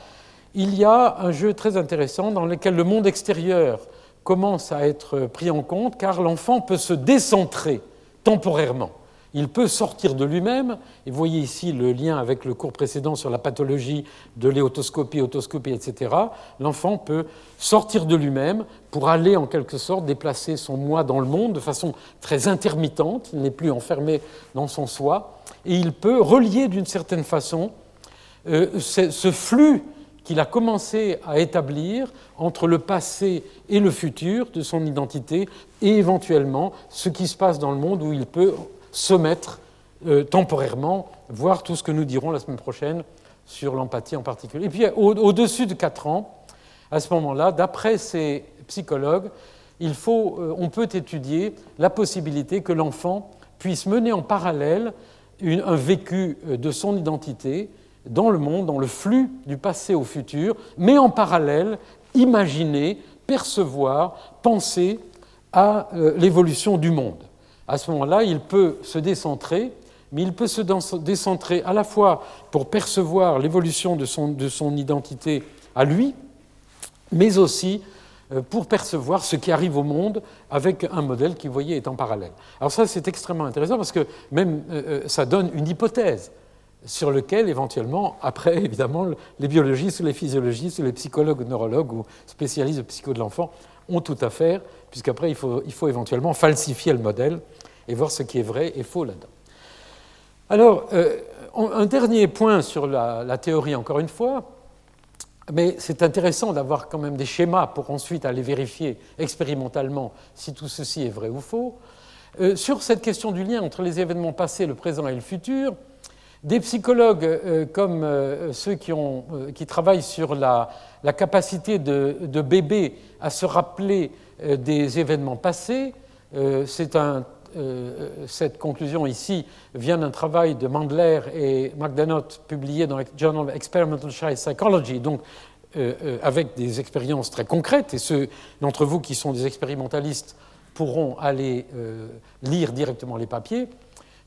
il y a un jeu très intéressant dans lequel le monde extérieur commence à être pris en compte, car l'enfant peut se décentrer temporairement. Il peut sortir de lui-même, et vous voyez ici le lien avec le cours précédent sur la pathologie de l'éotoscopie, otoscopie, etc. L'enfant peut sortir de lui-même pour aller en quelque sorte déplacer son moi dans le monde de façon très intermittente, il n'est plus enfermé dans son soi, et il peut relier d'une certaine façon euh, ce flux qu'il a commencé à établir entre le passé et le futur de son identité, et éventuellement ce qui se passe dans le monde où il peut se mettre euh, temporairement, voir tout ce que nous dirons la semaine prochaine sur l'empathie en particulier. Et puis au-dessus de 4 ans, à ce moment-là, d'après ces psychologues, il faut, euh, on peut étudier la possibilité que l'enfant puisse mener en parallèle un vécu euh, de son identité dans le monde, dans le flux du passé au futur, mais en parallèle imaginer, percevoir, penser à l'évolution du monde à ce moment-là, il peut se décentrer, mais il peut se décentrer à la fois pour percevoir l'évolution de son, de son, identité à lui, mais aussi euh, pour percevoir ce qui arrive au monde avec un modèle qui, vous voyez, est en parallèle. Alors ça, c'est extrêmement intéressant parce que même euh, euh, ça donne une hypothèse sur lequel, éventuellement, après, évidemment, les biologistes, les physiologistes, les psychologues, neurologues ou spécialistes de psycho de l'enfant ont tout à faire, puisqu'après, il faut, il faut éventuellement falsifier le modèle et voir ce qui est vrai et faux là-dedans. Alors, euh, un dernier point sur la, théorie, encore une fois, mais c'est intéressant d'avoir quand même des schémas pour ensuite aller vérifier expérimentalement si tout ceci est vrai ou faux. Euh, sur cette question du lien entre les événements passés, le présent et le futur, des psychologues euh, comme ceux qui, ont, qui, travaillent sur la, capacité de, de, bébés à se rappeler des événements passés, euh, cette conclusion ici vient d'un travail de Mandler et McDonough publié dans le Journal of Experimental Child Psychology, donc euh, euh, avec des expériences très concrètes, et ceux d'entre vous qui sont des expérimentalistes pourront aller lire directement les papiers.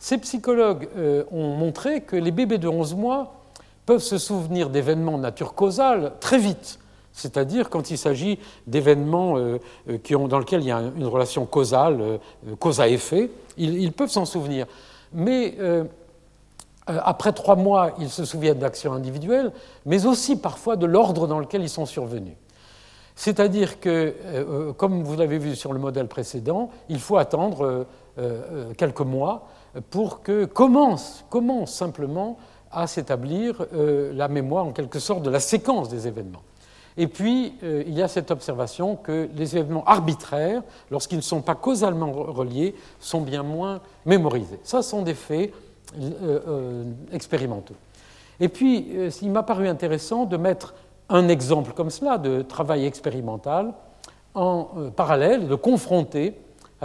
Ces psychologues ont montré que les bébés de 11 mois peuvent se souvenir d'événements de nature causale très vite c'est-à-dire quand il s'agit d'événements euh, euh, dans lesquels il y a une relation causale, euh, cause à effet, ils, peuvent s'en souvenir. Mais après trois mois, ils se souviennent d'actions individuelles, mais aussi parfois de l'ordre dans lequel ils sont survenus. C'est-à-dire que, comme vous l'avez vu sur le modèle précédent, il faut attendre quelques mois pour que commence, commence simplement à s'établir la mémoire en quelque sorte de la séquence des événements. Et puis, euh, il y a cette observation que les événements arbitraires, lorsqu'ils ne sont pas causalement reliés, sont bien moins mémorisés. Ça sont des faits euh, euh, expérimentaux. Et puis, il m'a paru intéressant de mettre un exemple comme cela de travail expérimental en parallèle de confronter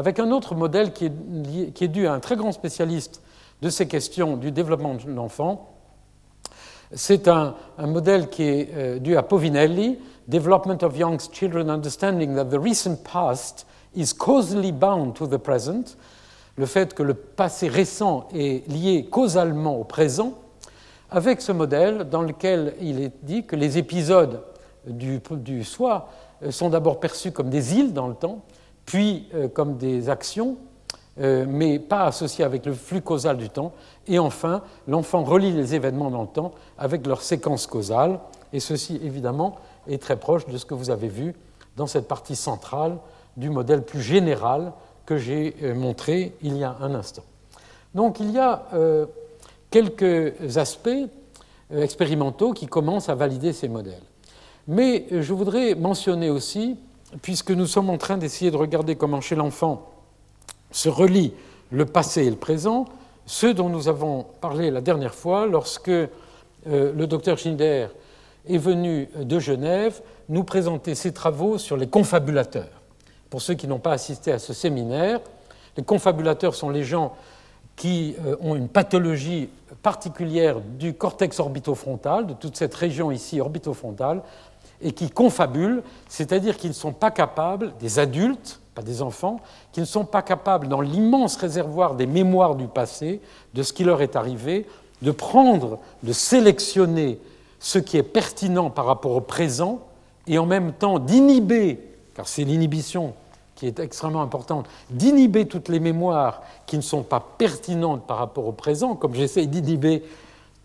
avec un autre modèle qui est, dû à un très grand spécialiste de ces questions du développement de l'enfant, c'est un, modèle qui est euh, dû à Povinelli development of young children understanding that the recent past is causally bound to the present, le fait que le passé récent est lié causalement au présent, avec ce modèle dans lequel il est dit que les épisodes du, du soi euh, sont d'abord perçus comme des îles dans le temps, puis euh, comme des actions, euh, mais pas associées avec le flux causal du temps. Et enfin, l'enfant relie les événements dans le temps avec leur séquence causale, et ceci évidemment est très proche de ce que vous avez vu dans cette partie centrale du modèle plus général que j'ai montré il y a un instant. Donc il y a quelques aspects expérimentaux qui commencent à valider ces modèles. Mais je voudrais mentionner aussi, puisque nous sommes en train d'essayer de regarder comment chez l'enfant se relie le passé et le présent, ce dont nous avons parlé la dernière fois lorsque euh, le docteur Schneider est venu de Genève nous présenter ses travaux sur les confabulateurs. Pour ceux qui n'ont pas assisté à ce séminaire, les confabulateurs sont les gens qui euh, ont une pathologie particulière du cortex orbitofrontal, de toute cette région ici orbitofrontale, et qui confabulent, c'est-à-dire qu'ils ne sont pas capables, des adultes, pas des enfants, qui ne sont pas capables, dans l'immense réservoir des mémoires du passé, de ce qui leur est arrivé, de prendre, de sélectionner ce qui est pertinent par rapport au présent, et en même temps d'inhiber, car c'est l'inhibition qui est extrêmement importante, d'inhiber toutes les mémoires qui ne sont pas pertinentes par rapport au présent, comme j'essaie d'inhiber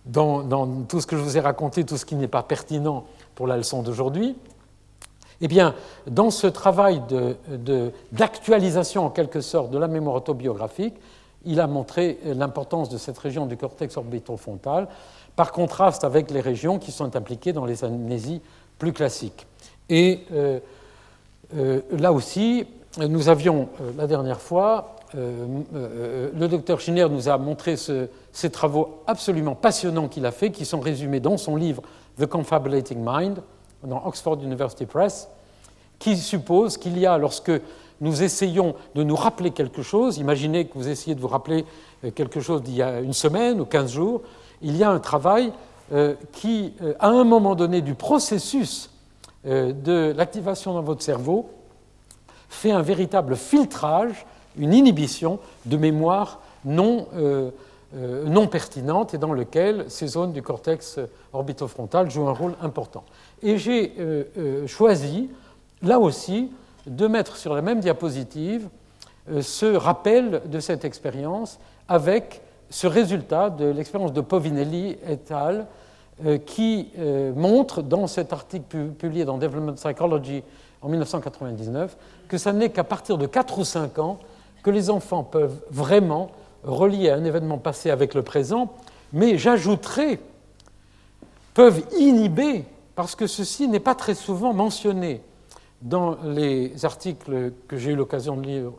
dans, dans, tout ce que je vous ai raconté, tout ce qui n'est pas pertinent pour la leçon d'aujourd'hui, eh bien, dans ce travail d'actualisation en quelque sorte de la mémoire autobiographique, il a montré l'importance de cette région du cortex orbitofrontal, par contraste avec les régions qui sont impliquées dans les amnésies plus classiques. Et euh, euh, là aussi, nous avions euh, la dernière fois, le docteur Schiner nous a montré ces travaux absolument passionnants qu'il a faits, qui sont résumés dans son livre The Confabulating Mind, dans Oxford University Press, qui suppose qu'il y a, lorsque nous essayons de nous rappeler quelque chose, imaginez que vous essayez de vous rappeler euh, quelque chose d'il y a une semaine ou quinze jours, il y a un travail euh, qui, euh, à un moment donné du processus de l'activation dans votre cerveau, fait un véritable filtrage, une inhibition de mémoire non euh, non pertinente et dans lequel ces zones du cortex orbitofrontal jouent un rôle important. Et j'ai euh, euh, choisi, là aussi, de mettre sur la même diapositive ce rappel de cette expérience avec ce résultat de l'expérience de Povinelli et al. qui montre dans cet article publié dans Development Psychology en 1999 que ce n'est qu'à partir de 4 ou 5 ans que les enfants peuvent vraiment reliés à un événement passé avec le présent, mais j'ajouterai peuvent inhiber, parce que ceci n'est pas très souvent mentionné dans les articles que j'ai eu l'occasion de lire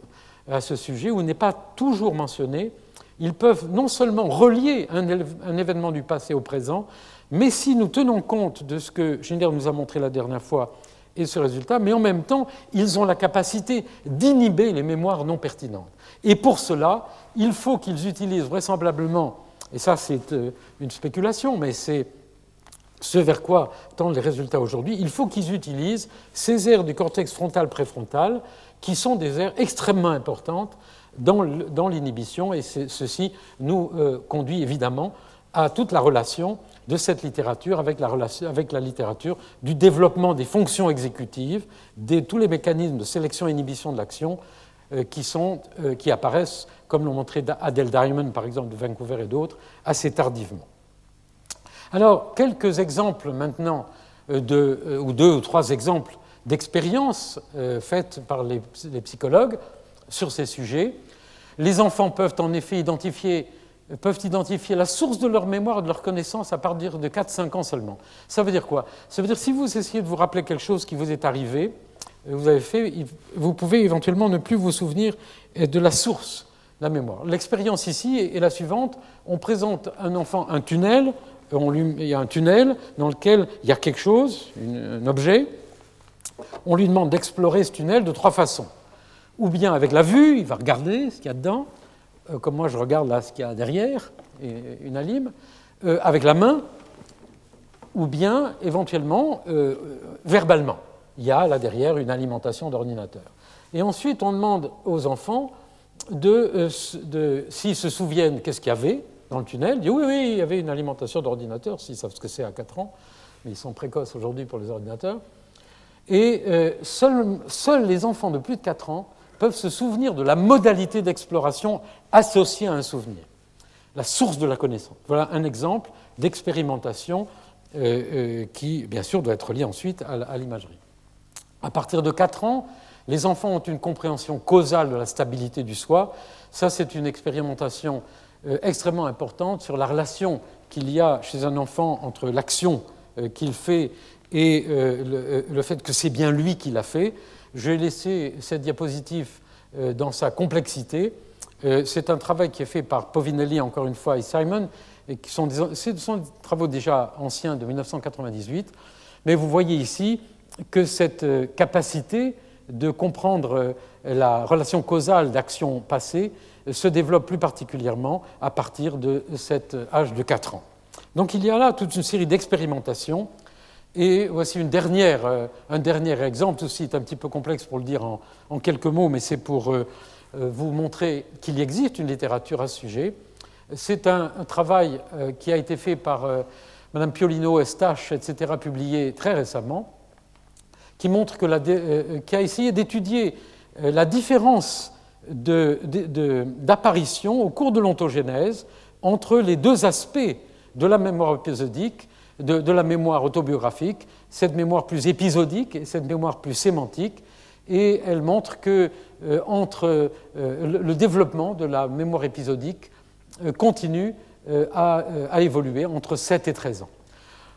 à ce sujet, ou n'est pas toujours mentionné, ils peuvent non seulement relier un, événement du passé au présent, mais si nous tenons compte de ce que Schneider nous a montré la dernière fois et ce résultat, mais en même temps, ils ont la capacité d'inhiber les mémoires non pertinentes. Et pour cela, il faut qu'ils utilisent vraisemblablement, et ça c'est euh, une spéculation, mais c'est ce vers quoi tendent les résultats aujourd'hui, il faut qu'ils utilisent ces aires du cortex frontal préfrontal, qui sont des aires extrêmement importantes dans l'inhibition, et ceci nous euh, conduit évidemment à toute la relation de cette littérature avec la, littérature du développement des fonctions exécutives, de tous les mécanismes de sélection et inhibition de l'action euh, euh, qui apparaissent, comme l'ont montré Adele Diamond, par exemple, de Vancouver et d'autres, assez tardivement. Alors, quelques exemples maintenant, euh, ou deux ou trois exemples d'expériences faites par les psychologues sur ces sujets. Les enfants peuvent en effet identifier peuvent identifier la source de leur mémoire et de leur connaissance à partir de 4-5 ans seulement. Ça veut dire quoi? Ça veut dire si vous essayez de vous rappeler quelque chose qui vous est arrivé, euh, vous avez fait, vous pouvez éventuellement ne plus vous souvenir euh, de la source la mémoire. L'expérience ici est la suivante on présente à un enfant un tunnel, lui, il y a un tunnel dans lequel il y a quelque chose, un objet. On lui demande d'explorer ce tunnel de trois façons. Ou bien avec la vue, il va regarder ce qu'il y a dedans euh, comme moi je regarde là ce qu'il y a derrière, une alime, euh, avec la main, ou bien éventuellement verbalement. Il y a là derrière une alimentation d'ordinateur. Et ensuite, on demande aux enfants de, s'ils se souviennent qu'est-ce qu'il y avait dans le tunnel. Ils disent oui, oui, il y avait une alimentation d'ordinateur, s'ils savent ce que c'est à 4 ans, mais ils sont précoces aujourd'hui pour les ordinateurs. Et seuls, seuls les enfants de plus de 4 ans peuvent se souvenir de la modalité d'exploration associée à un souvenir, la source de la connaissance. Voilà un exemple d'expérimentation euh, euh, qui, bien sûr, doit être lié ensuite à, l'imagerie. À partir de 4 ans, les enfants ont une compréhension causale de la stabilité du soi. Ça, c'est une expérimentation euh, extrêmement importante sur la relation qu'il y a chez un enfant entre l'action qu'il fait et le, fait que c'est bien lui qui l'a fait. Je vais laisser cette diapositive euh, dans sa complexité. Euh, c'est un travail qui est fait par Povinelli, encore une fois, et Simon, et qui sont des, ce sont des travaux déjà anciens de 1998. Mais vous voyez ici que cette euh, capacité de comprendre la relation causale d'action passée se développe plus particulièrement à partir de cet âge de 4 ans. Donc il y a là toute une série d'expérimentations et voici une dernière, euh, un dernier exemple, aussi est un petit peu complexe pour le dire en, quelques mots, mais c'est pour euh, euh, vous montrer qu'il existe une littérature à ce sujet. C'est un, travail qui a été fait par Mme Piolino, Estache, etc., publié très récemment, qui, montre que la, qui a essayé d'étudier la différence d'apparition au cours de l'ontogénèse entre les deux aspects de la mémoire épisodique de, la mémoire autobiographique, cette mémoire plus épisodique et cette mémoire plus sémantique, et elle montre que euh, entre euh, le, développement de la mémoire épisodique euh, continue à, évoluer entre 7 et 13 ans.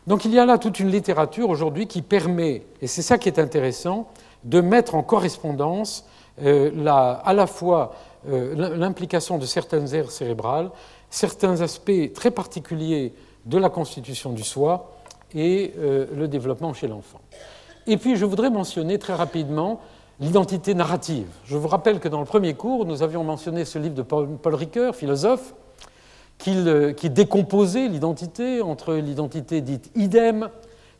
Donc il y a là toute une littérature aujourd'hui qui permet, et c'est ça qui est intéressant, de mettre en correspondance la, à la fois l'implication de certaines aires cérébrales, certains aspects très particuliers de la constitution du soi et euh, le développement chez l'enfant. Et puis je voudrais mentionner très rapidement l'identité narrative. Je vous rappelle que dans le premier cours, nous avions mentionné ce livre de Paul, Ricoeur, philosophe, euh, qui, décomposait l'identité entre l'identité dite idem,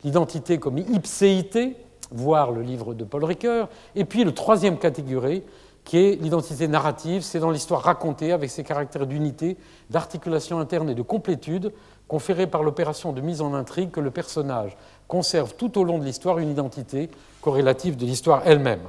l'identité comme ipséité, voire le livre de Paul Ricoeur, et puis le troisième catégorie, qui est l'identité narrative, c'est dans l'histoire racontée avec ses caractères d'unité, d'articulation interne et de complétude, conférée par l'opération de mise en intrigue que le personnage conserve tout au long de l'histoire une identité corrélative de l'histoire elle-même.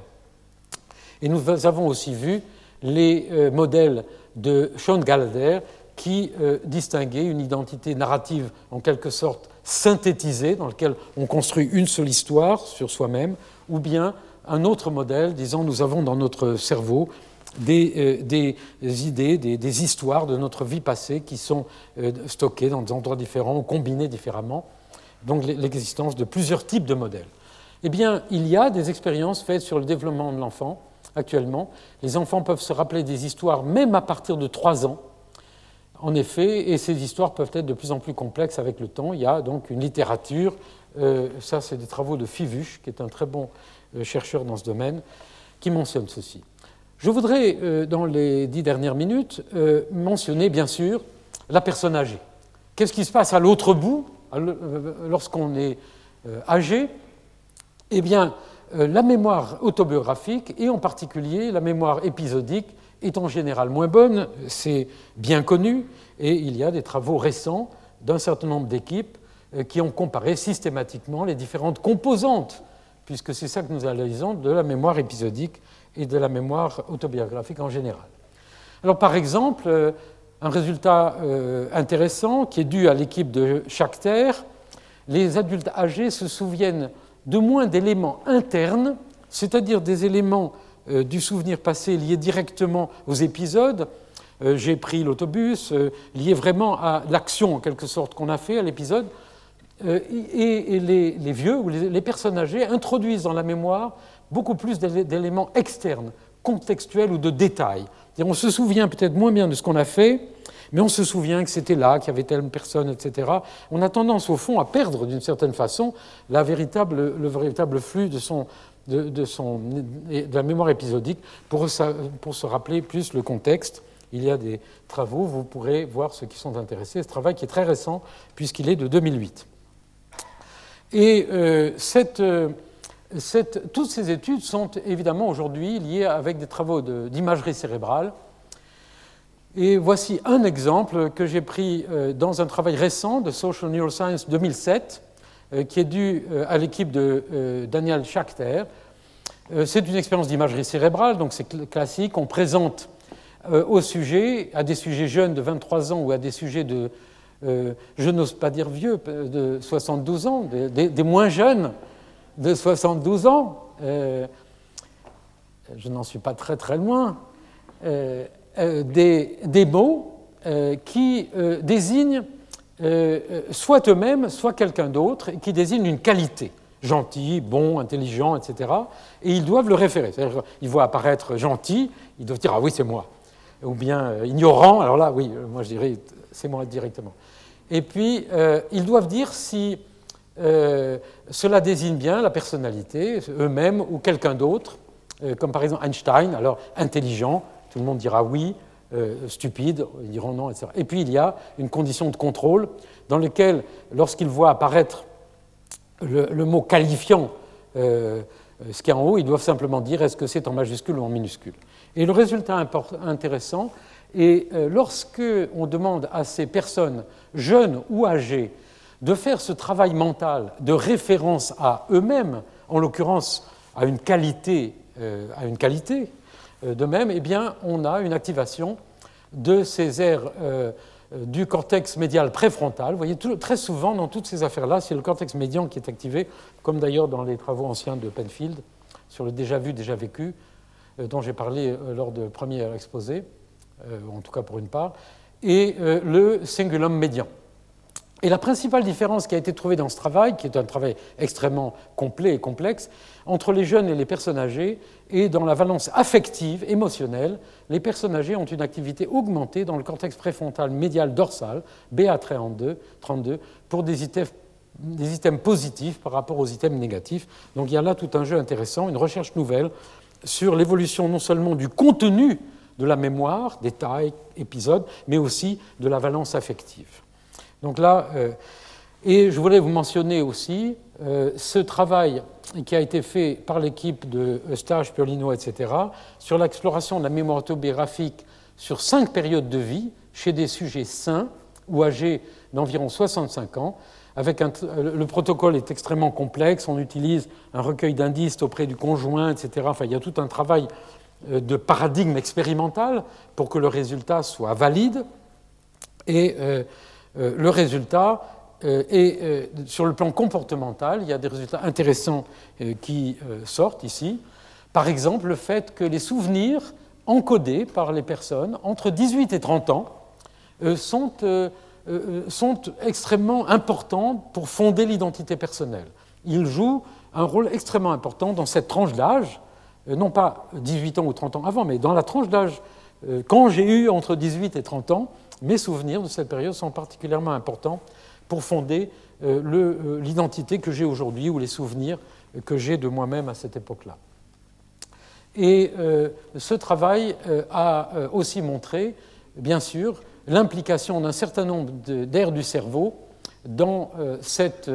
Et nous avons aussi vu les euh, modèles de Sean Gallagher qui euh, distinguaient une identité narrative en quelque sorte synthétisée, dans laquelle on construit une seule histoire sur soi-même, ou bien un autre modèle disant nous avons dans notre cerveau des, euh, idées, des, histoires de notre vie passée qui sont euh, stockées dans des endroits différents ou combinées différemment, donc l'existence de plusieurs types de modèles. Eh bien, il y a des expériences faites sur le développement de l'enfant actuellement. Les enfants peuvent se rappeler des histoires même à partir de 3 ans, en effet, et ces histoires peuvent être de plus en plus complexes avec le temps. Il y a donc une littérature, euh, ça c'est des travaux de Fivuche, qui est un très bon chercheur dans ce domaine, qui mentionne ceci. Je voudrais, euh, dans les dix dernières minutes, euh, mentionner bien sûr la personne âgée. Qu'est-ce qui se passe à l'autre bout euh, lorsqu'on est âgé? Eh bien, la mémoire autobiographique, et en particulier la mémoire épisodique, est en général moins bonne, c'est bien connu, et il y a des travaux récents d'un certain nombre d'équipes qui ont comparé systématiquement les différentes composantes, puisque c'est ça que nous analysons, de la mémoire épisodique et de la mémoire autobiographique en général. Alors par exemple, euh, un résultat euh, intéressant qui est dû à l'équipe de Schachter, les adultes âgés se souviennent de moins d'éléments internes, c'est-à-dire des éléments euh, du souvenir passé liés directement aux épisodes. J'ai pris l'autobus, liés vraiment à l'action en quelque sorte qu'on a fait à l'épisode. Et, les, vieux ou les personnes âgées introduisent dans la mémoire beaucoup plus d'éléments externes, contextuels ou de détails. On se souvient peut-être moins bien de ce qu'on a fait, mais on se souvient que c'était là, qu'il y avait telle personne, etc. On a tendance, au fond, à perdre, d'une certaine façon, le véritable flux de, la mémoire épisodique pour, se rappeler plus le contexte. Il y a des travaux, vous pourrez voir ceux qui sont intéressés. Ce travail qui est très récent, puisqu'il est de 2008. Et cette, toutes ces études sont évidemment aujourd'hui liées avec des travaux d'imagerie cérébrale. Et voici un exemple que j'ai pris dans un travail récent de Social Neuroscience 2007, qui est dû à l'équipe de Daniel Schachter, euh, c'est une expérience d'imagerie cérébrale, donc c'est classique. On présente euh, au sujet, à des sujets jeunes de 23 ans ou à des sujets de, euh, je n'ose pas dire vieux, de 72 ans, des, moins jeunes de 72 ans, je n'en suis pas très très loin, des, des, mots qui désignent soit eux-mêmes, soit quelqu'un d'autre, qui désignent une qualité gentil, bon, intelligent, etc. Et ils doivent le référer. C'est-à-dire qu'ils voient apparaître gentil, ils doivent dire Ah oui, c'est moi. Ou bien euh, ignorant, alors là, oui, euh, moi je dirais c'est moi directement. Et puis, euh, ils doivent dire si cela désigne bien la personnalité, eux-mêmes ou quelqu'un d'autre, comme par exemple Einstein, alors intelligent, tout le monde dira oui, stupide, ils diront non, etc. Et puis il y a une condition de contrôle dans laquelle, lorsqu'ils voient apparaître le, mot qualifiant euh, ce qui est en haut, ils doivent simplement dire est-ce que c'est en majuscule ou en minuscule? Et le résultat intéressant est euh, lorsque on demande à ces personnes, jeunes ou âgées, de faire ce travail mental de référence à eux-mêmes, en l'occurrence à une qualité, euh, à qualité de même, eh bien, on a une activation de ces aires euh, du cortex médial préfrontal. Vous voyez, très souvent dans toutes ces affaires-là, c'est le cortex médian qui est activé, comme d'ailleurs dans les travaux anciens de Penfield sur le déjà vu, déjà vécu, euh, dont j'ai parlé euh, lors de premier exposé, en tout cas pour une part, et le cingulum médian. Et la principale différence qui a été trouvée dans ce travail, qui est un travail extrêmement complet et complexe, entre les jeunes et les personnes âgées, est dans la valence affective, émotionnelle. Les personnes âgées ont une activité augmentée dans le cortex préfrontal médial dorsal, BA32, 32, pour des items, des items positifs par rapport aux items négatifs. Donc il y a là tout un jeu intéressant, une recherche nouvelle sur l'évolution non seulement du contenu de la mémoire, détails, épisodes, mais aussi de la valence affective. Donc là, euh, et je voulais vous mentionner aussi euh, ce travail qui a été fait par l'équipe de Eustache, Piolino, etc., sur l'exploration de la mémoire autobiographique sur cinq périodes de vie chez des sujets sains ou âgés d'environ 65 ans. Avec le protocole est extrêmement complexe, on utilise un recueil d'indices auprès du conjoint, etc. Enfin, il y a tout un travail euh, de paradigme expérimental pour que le résultat soit valide. Et le résultat euh, est, euh, sur le plan comportemental, il y a des résultats intéressants qui sortent ici. Par exemple, le fait que les souvenirs encodés par les personnes entre 18 et 30 ans sont, sont extrêmement importants pour fonder l'identité personnelle. Ils jouent un rôle extrêmement important dans cette tranche d'âge, non pas 18 ans ou 30 ans avant, mais dans la tranche d'âge quand j'ai eu entre 18 et 30 ans, mes souvenirs de cette période sont particulièrement importants pour fonder euh, euh, l'identité que j'ai aujourd'hui ou les souvenirs que j'ai de moi-même à cette époque-là. Et euh, ce travail a aussi montré, bien sûr, l'implication d'un certain nombre d'aires du cerveau dans cette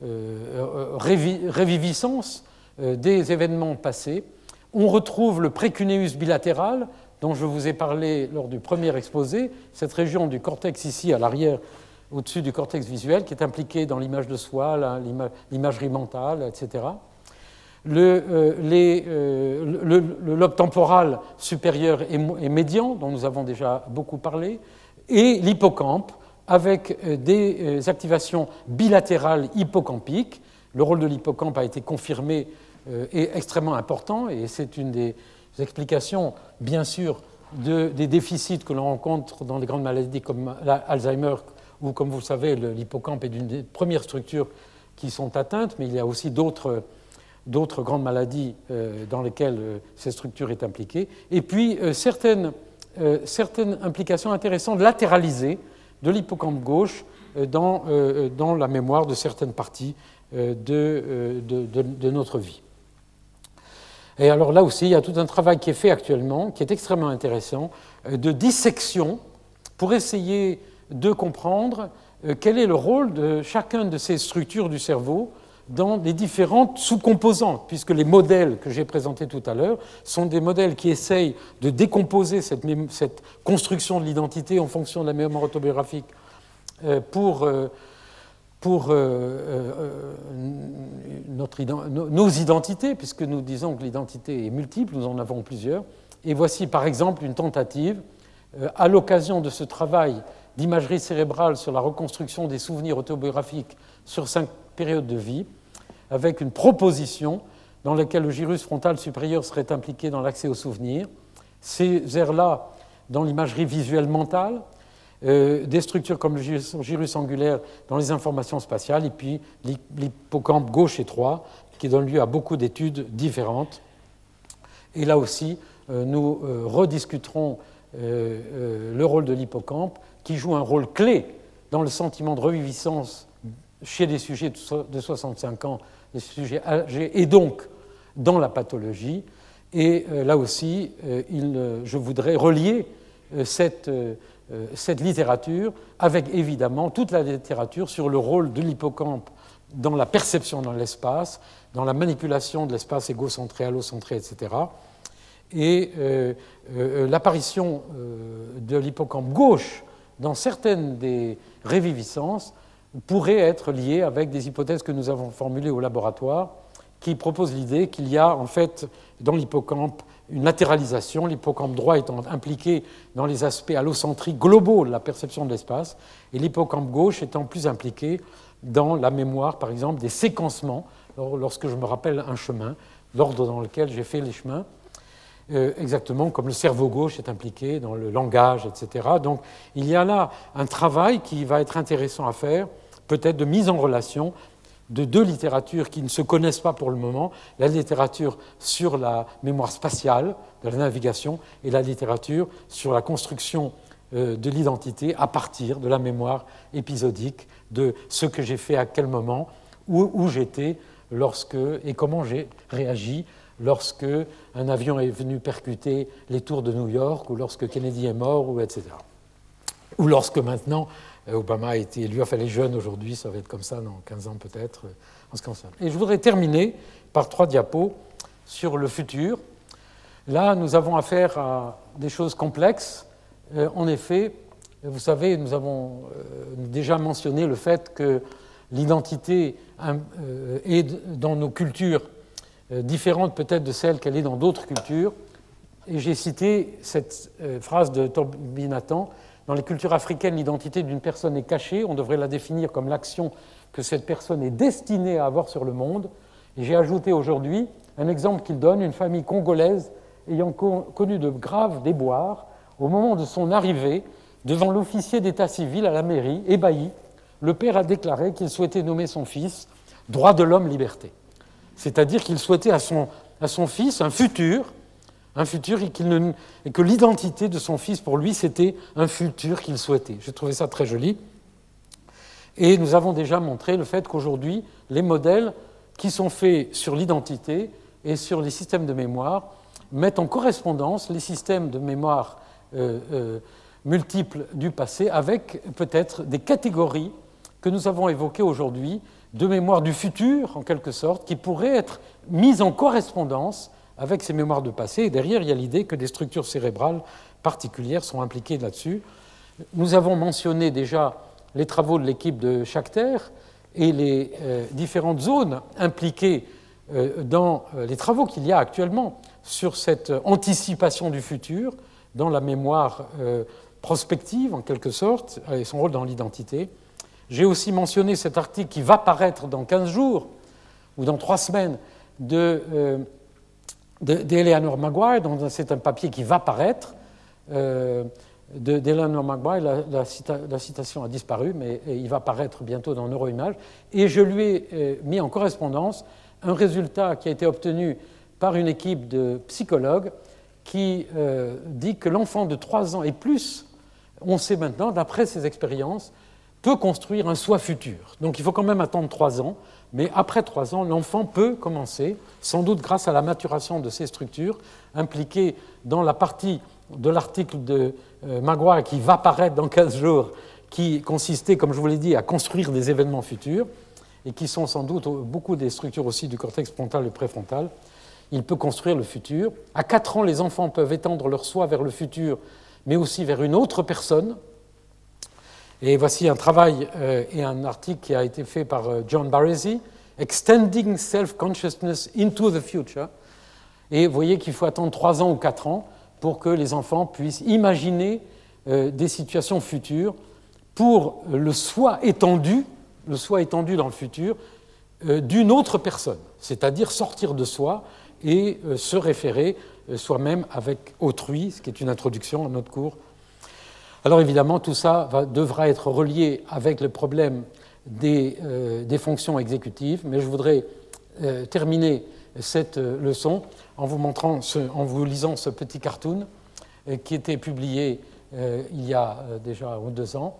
réviviscence des événements passés. On retrouve le précuneus bilatéral dont je vous ai parlé lors du premier exposé, cette région du cortex ici à l'arrière, au-dessus du cortex visuel, qui est impliquée dans l'image de soi, l'imagerie mentale, etc. Le, euh, euh, le, lobe temporal supérieur et, médian, dont nous avons déjà beaucoup parlé, et l'hippocampe, avec euh, des activations bilatérales hippocampiques. Le rôle de l'hippocampe a été confirmé et extrêmement important, et c'est une des explications, bien sûr, des déficits que l'on rencontre dans les grandes maladies comme l'Alzheimer, où, comme vous le savez, l'hippocampe est une des premières structures qui sont atteintes, mais il y a aussi d'autres grandes maladies euh, dans lesquelles euh, cette structure est impliquée. Et puis, euh, certaines, implications intéressantes latéralisées de l'hippocampe gauche dans, la mémoire de certaines parties de notre vie. Et alors là aussi, il y a tout un travail qui est fait actuellement, qui est extrêmement intéressant, euh, de dissection pour essayer de comprendre euh, quel est le rôle de chacune de ces structures du cerveau dans les différentes sous-composantes, puisque les modèles que j'ai présentés tout à l'heure sont des modèles qui essayent de décomposer cette, construction de l'identité en fonction de la mémoire autobiographique euh, pour, pour euh, notre, nos identités, puisque nous disons que l'identité est multiple, nous en avons plusieurs. Et voici par exemple une tentative, à l'occasion de ce travail d'imagerie cérébrale sur la reconstruction des souvenirs autobiographiques sur cinq périodes de vie, avec une proposition dans laquelle le gyrus frontal supérieur serait impliqué dans l'accès aux souvenirs. Ces aires-là, dans l'imagerie visuelle mentale, euh, des structures comme le gyrus angulaire dans les informations spatiales, et puis l'hippocampe gauche étroit, qui donne lieu à beaucoup d'études différentes. Et là aussi, euh, nous euh, rediscuterons le rôle de l'hippocampe, qui joue un rôle clé dans le sentiment de reviviscence chez les sujets de 65 ans, les sujets âgés, et donc dans la pathologie. Et là aussi, je voudrais relier cette, cette, littérature avec évidemment toute la littérature sur le rôle de l'hippocampe dans la perception dans l'espace, dans la manipulation de l'espace égocentré, allocentré, etc. Et l'apparition de l'hippocampe gauche dans certaines des réviviscences pourrait être lié avec des hypothèses que nous avons formulées au laboratoire qui proposent l'idée qu'il y a en fait dans l'hippocampe une latéralisation, l'hippocampe droit étant impliqué dans les aspects allocentriques globaux de la perception de l'espace, et l'hippocampe gauche étant plus impliqué dans la mémoire, par exemple, des séquencements, lorsque je me rappelle un chemin, l'ordre dans lequel j'ai fait les chemins, euh, exactement comme le cerveau gauche est impliqué dans le langage, etc. Donc il y a là un travail qui va être intéressant à faire peut-être de mise en relation de deux littératures qui ne se connaissent pas pour le moment, la littérature sur la mémoire spatiale de la navigation et la littérature sur la construction euh, de l'identité à partir de la mémoire épisodique de ce que j'ai fait à quel moment, où, où j'étais lorsque et comment j'ai réagi lorsque un avion est venu percuter les tours de New York ou lorsque Kennedy est mort, ou etc. Ou lorsque maintenant Obama a été élu, enfin les jeunes aujourd'hui, ça va être comme ça dans 15 ans peut-être, euh, en ce. Et je voudrais terminer par trois diapos sur le futur. Là, nous avons affaire à des choses complexes. Euh, en effet, vous savez, nous avons déjà mentionné le fait que l'identité est dans nos cultures différente peut-être de celle qu'elle est dans d'autres cultures. Et j'ai cité cette phrase de Torbinatan dans les cultures africaines, l'identité d'une personne est cachée. On devrait la définir comme l'action que cette personne est destinée à avoir sur le monde. J'ai ajouté aujourd'hui un exemple qu'il donne, une famille congolaise ayant connu de graves déboires. Au moment de son arrivée, devant l'officier d'état civil à la mairie, ébahi, le père a déclaré qu'il souhaitait nommer son fils droit de l'homme liberté. C'est-à-dire qu'il souhaitait à son fils un futur un futur et, que l'identité de son fils, pour lui, c'était un futur qu'il souhaitait. J'ai trouvé ça très joli. Et nous avons déjà montré le fait qu'aujourd'hui, les modèles qui sont faits sur l'identité et sur les systèmes de mémoire mettent en correspondance les systèmes de mémoire euh, euh, multiples du passé avec peut-être des catégories que nous avons évoquées aujourd'hui de mémoire du futur, en quelque sorte, qui pourraient être mises en correspondance avec ces mémoires de passé. Et derrière, il y a l'idée que des structures cérébrales particulières sont impliquées là-dessus. Nous avons mentionné déjà les travaux de l'équipe de Schachter et les euh, différentes zones impliquées euh, dans euh, les travaux qu'il y a actuellement sur cette anticipation du futur dans la mémoire prospective, en quelque sorte, et son rôle dans l'identité. J'ai aussi mentionné cet article qui va paraître dans 15 jours ou dans 3 semaines de d'Eleanor Maguire, dont c'est un papier qui va paraître. Euh, D'Eleanor Maguire, la, citation a disparu, mais il va paraître bientôt dans Neuroimage. Et je lui ai euh, mis en correspondance un résultat qui a été obtenu par une équipe de psychologues qui euh, dit que l'enfant de 3 ans et plus, on sait maintenant, d'après ses expériences, peut construire un soi futur. Donc il faut quand même attendre 3 ans mais après trois ans, l'enfant peut commencer, sans doute grâce à la maturation de ces structures, impliquées dans la partie de l'article de euh, Maguire qui va paraître dans 15 jours, qui consistait, comme je vous l'ai dit, à construire des événements futurs. et qui sont sans doute beaucoup des structures aussi du cortex frontal et préfrontal. Il peut construire le futur. À 4 ans, les enfants peuvent étendre leur soi vers le futur, mais aussi vers une autre personne. Et voici un travail euh, et un article qui a été fait par euh, John Barresi, Extending Self-Consciousness into the Future. Et vous voyez qu'il faut attendre 3 ans ou 4 ans pour que les enfants puissent imaginer euh, des situations futures pour le soi étendu, le soi étendu dans le futur, d'une autre personne, c'est-à-dire sortir de soi et se référer soi-même avec autrui, ce qui est une introduction à notre cours alors évidemment, tout ça devra être relié avec le problème des, euh, fonctions exécutives, mais je voudrais euh, terminer cette euh, leçon en vous, montrant en vous lisant ce petit cartoon qui était publié il y a déjà deux ans.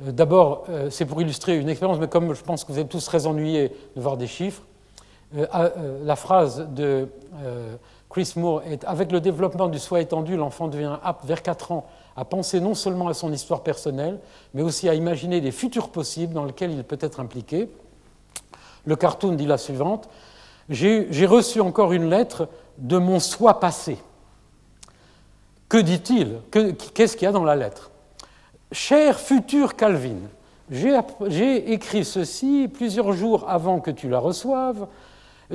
D'abord, c'est pour illustrer une expérience, mais comme je pense que vous êtes tous très ennuyés de voir des chiffres, la phrase de Chris Moore est Avec le développement du soi étendu, l'enfant devient apte vers 4 ans à penser non seulement à son histoire personnelle, mais aussi à imaginer des futurs possibles dans lesquels il peut être impliqué. Le cartoon dit la suivante J'ai reçu encore une lettre de mon soi passé. Que dit-il? Qu'est-ce qu'il y a dans la lettre? Cher futur Calvin, j'ai écrit ceci plusieurs jours avant que tu la reçoives.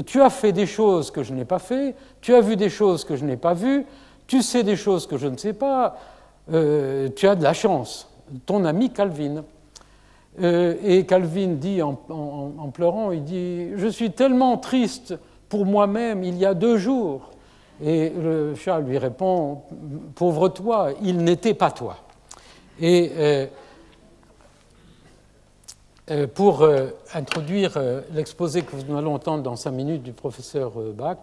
Tu as fait des choses que je n'ai pas fait, tu as vu des choses que je n'ai pas vues, tu sais des choses que je ne sais pas, euh, tu as de la chance, ton ami Calvin. Euh, et Calvin dit en, pleurant, il dit, je suis tellement triste pour moi-même il y a deux jours. Et le chat lui répond, pauvre toi, il n'était pas toi. Et euh, pour introduire l'exposé que nous allons entendre dans cinq minutes du professeur Bach,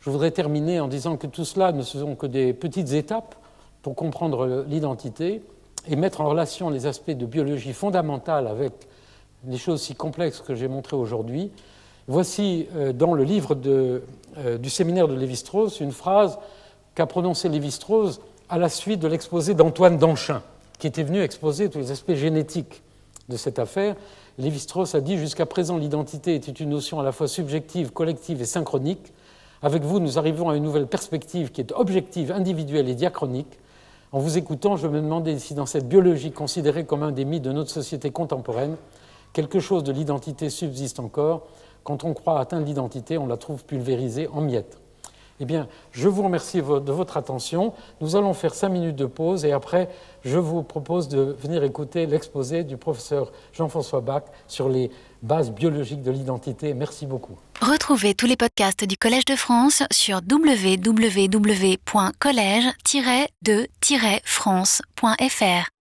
je voudrais terminer en disant que tout cela ne sont que des petites étapes pour comprendre l'identité et mettre en relation les aspects de biologie fondamentale avec les choses si complexes que j'ai montrées aujourd'hui, voici euh, dans le livre euh, du séminaire de Lévi-Strauss une phrase qu'a prononcée Lévi-Strauss à la suite de l'exposé d'Antoine Danchin, qui était venu exposer tous les aspects génétiques de cette affaire. Lévi-Strauss a dit Jusqu'à présent, l'identité était une notion à la fois subjective, collective et synchronique. Avec vous, nous arrivons à une nouvelle perspective qui est objective, individuelle et diachronique. En vous écoutant, je me demandais si dans cette biologie considérée comme un des mythes de notre société contemporaine, quelque chose de l'identité subsiste encore. Quand on croit atteindre l'identité, on la trouve pulvérisée en miettes. Eh bien, je vous remercie de votre attention. Nous allons faire cinq minutes de pause et après, je vous propose de venir écouter l'exposé du professeur Jean-François Bach sur les bases biologiques de l'identité. Merci beaucoup. Retrouvez tous les podcasts du Collège de France sur www.collège-de-france.fr.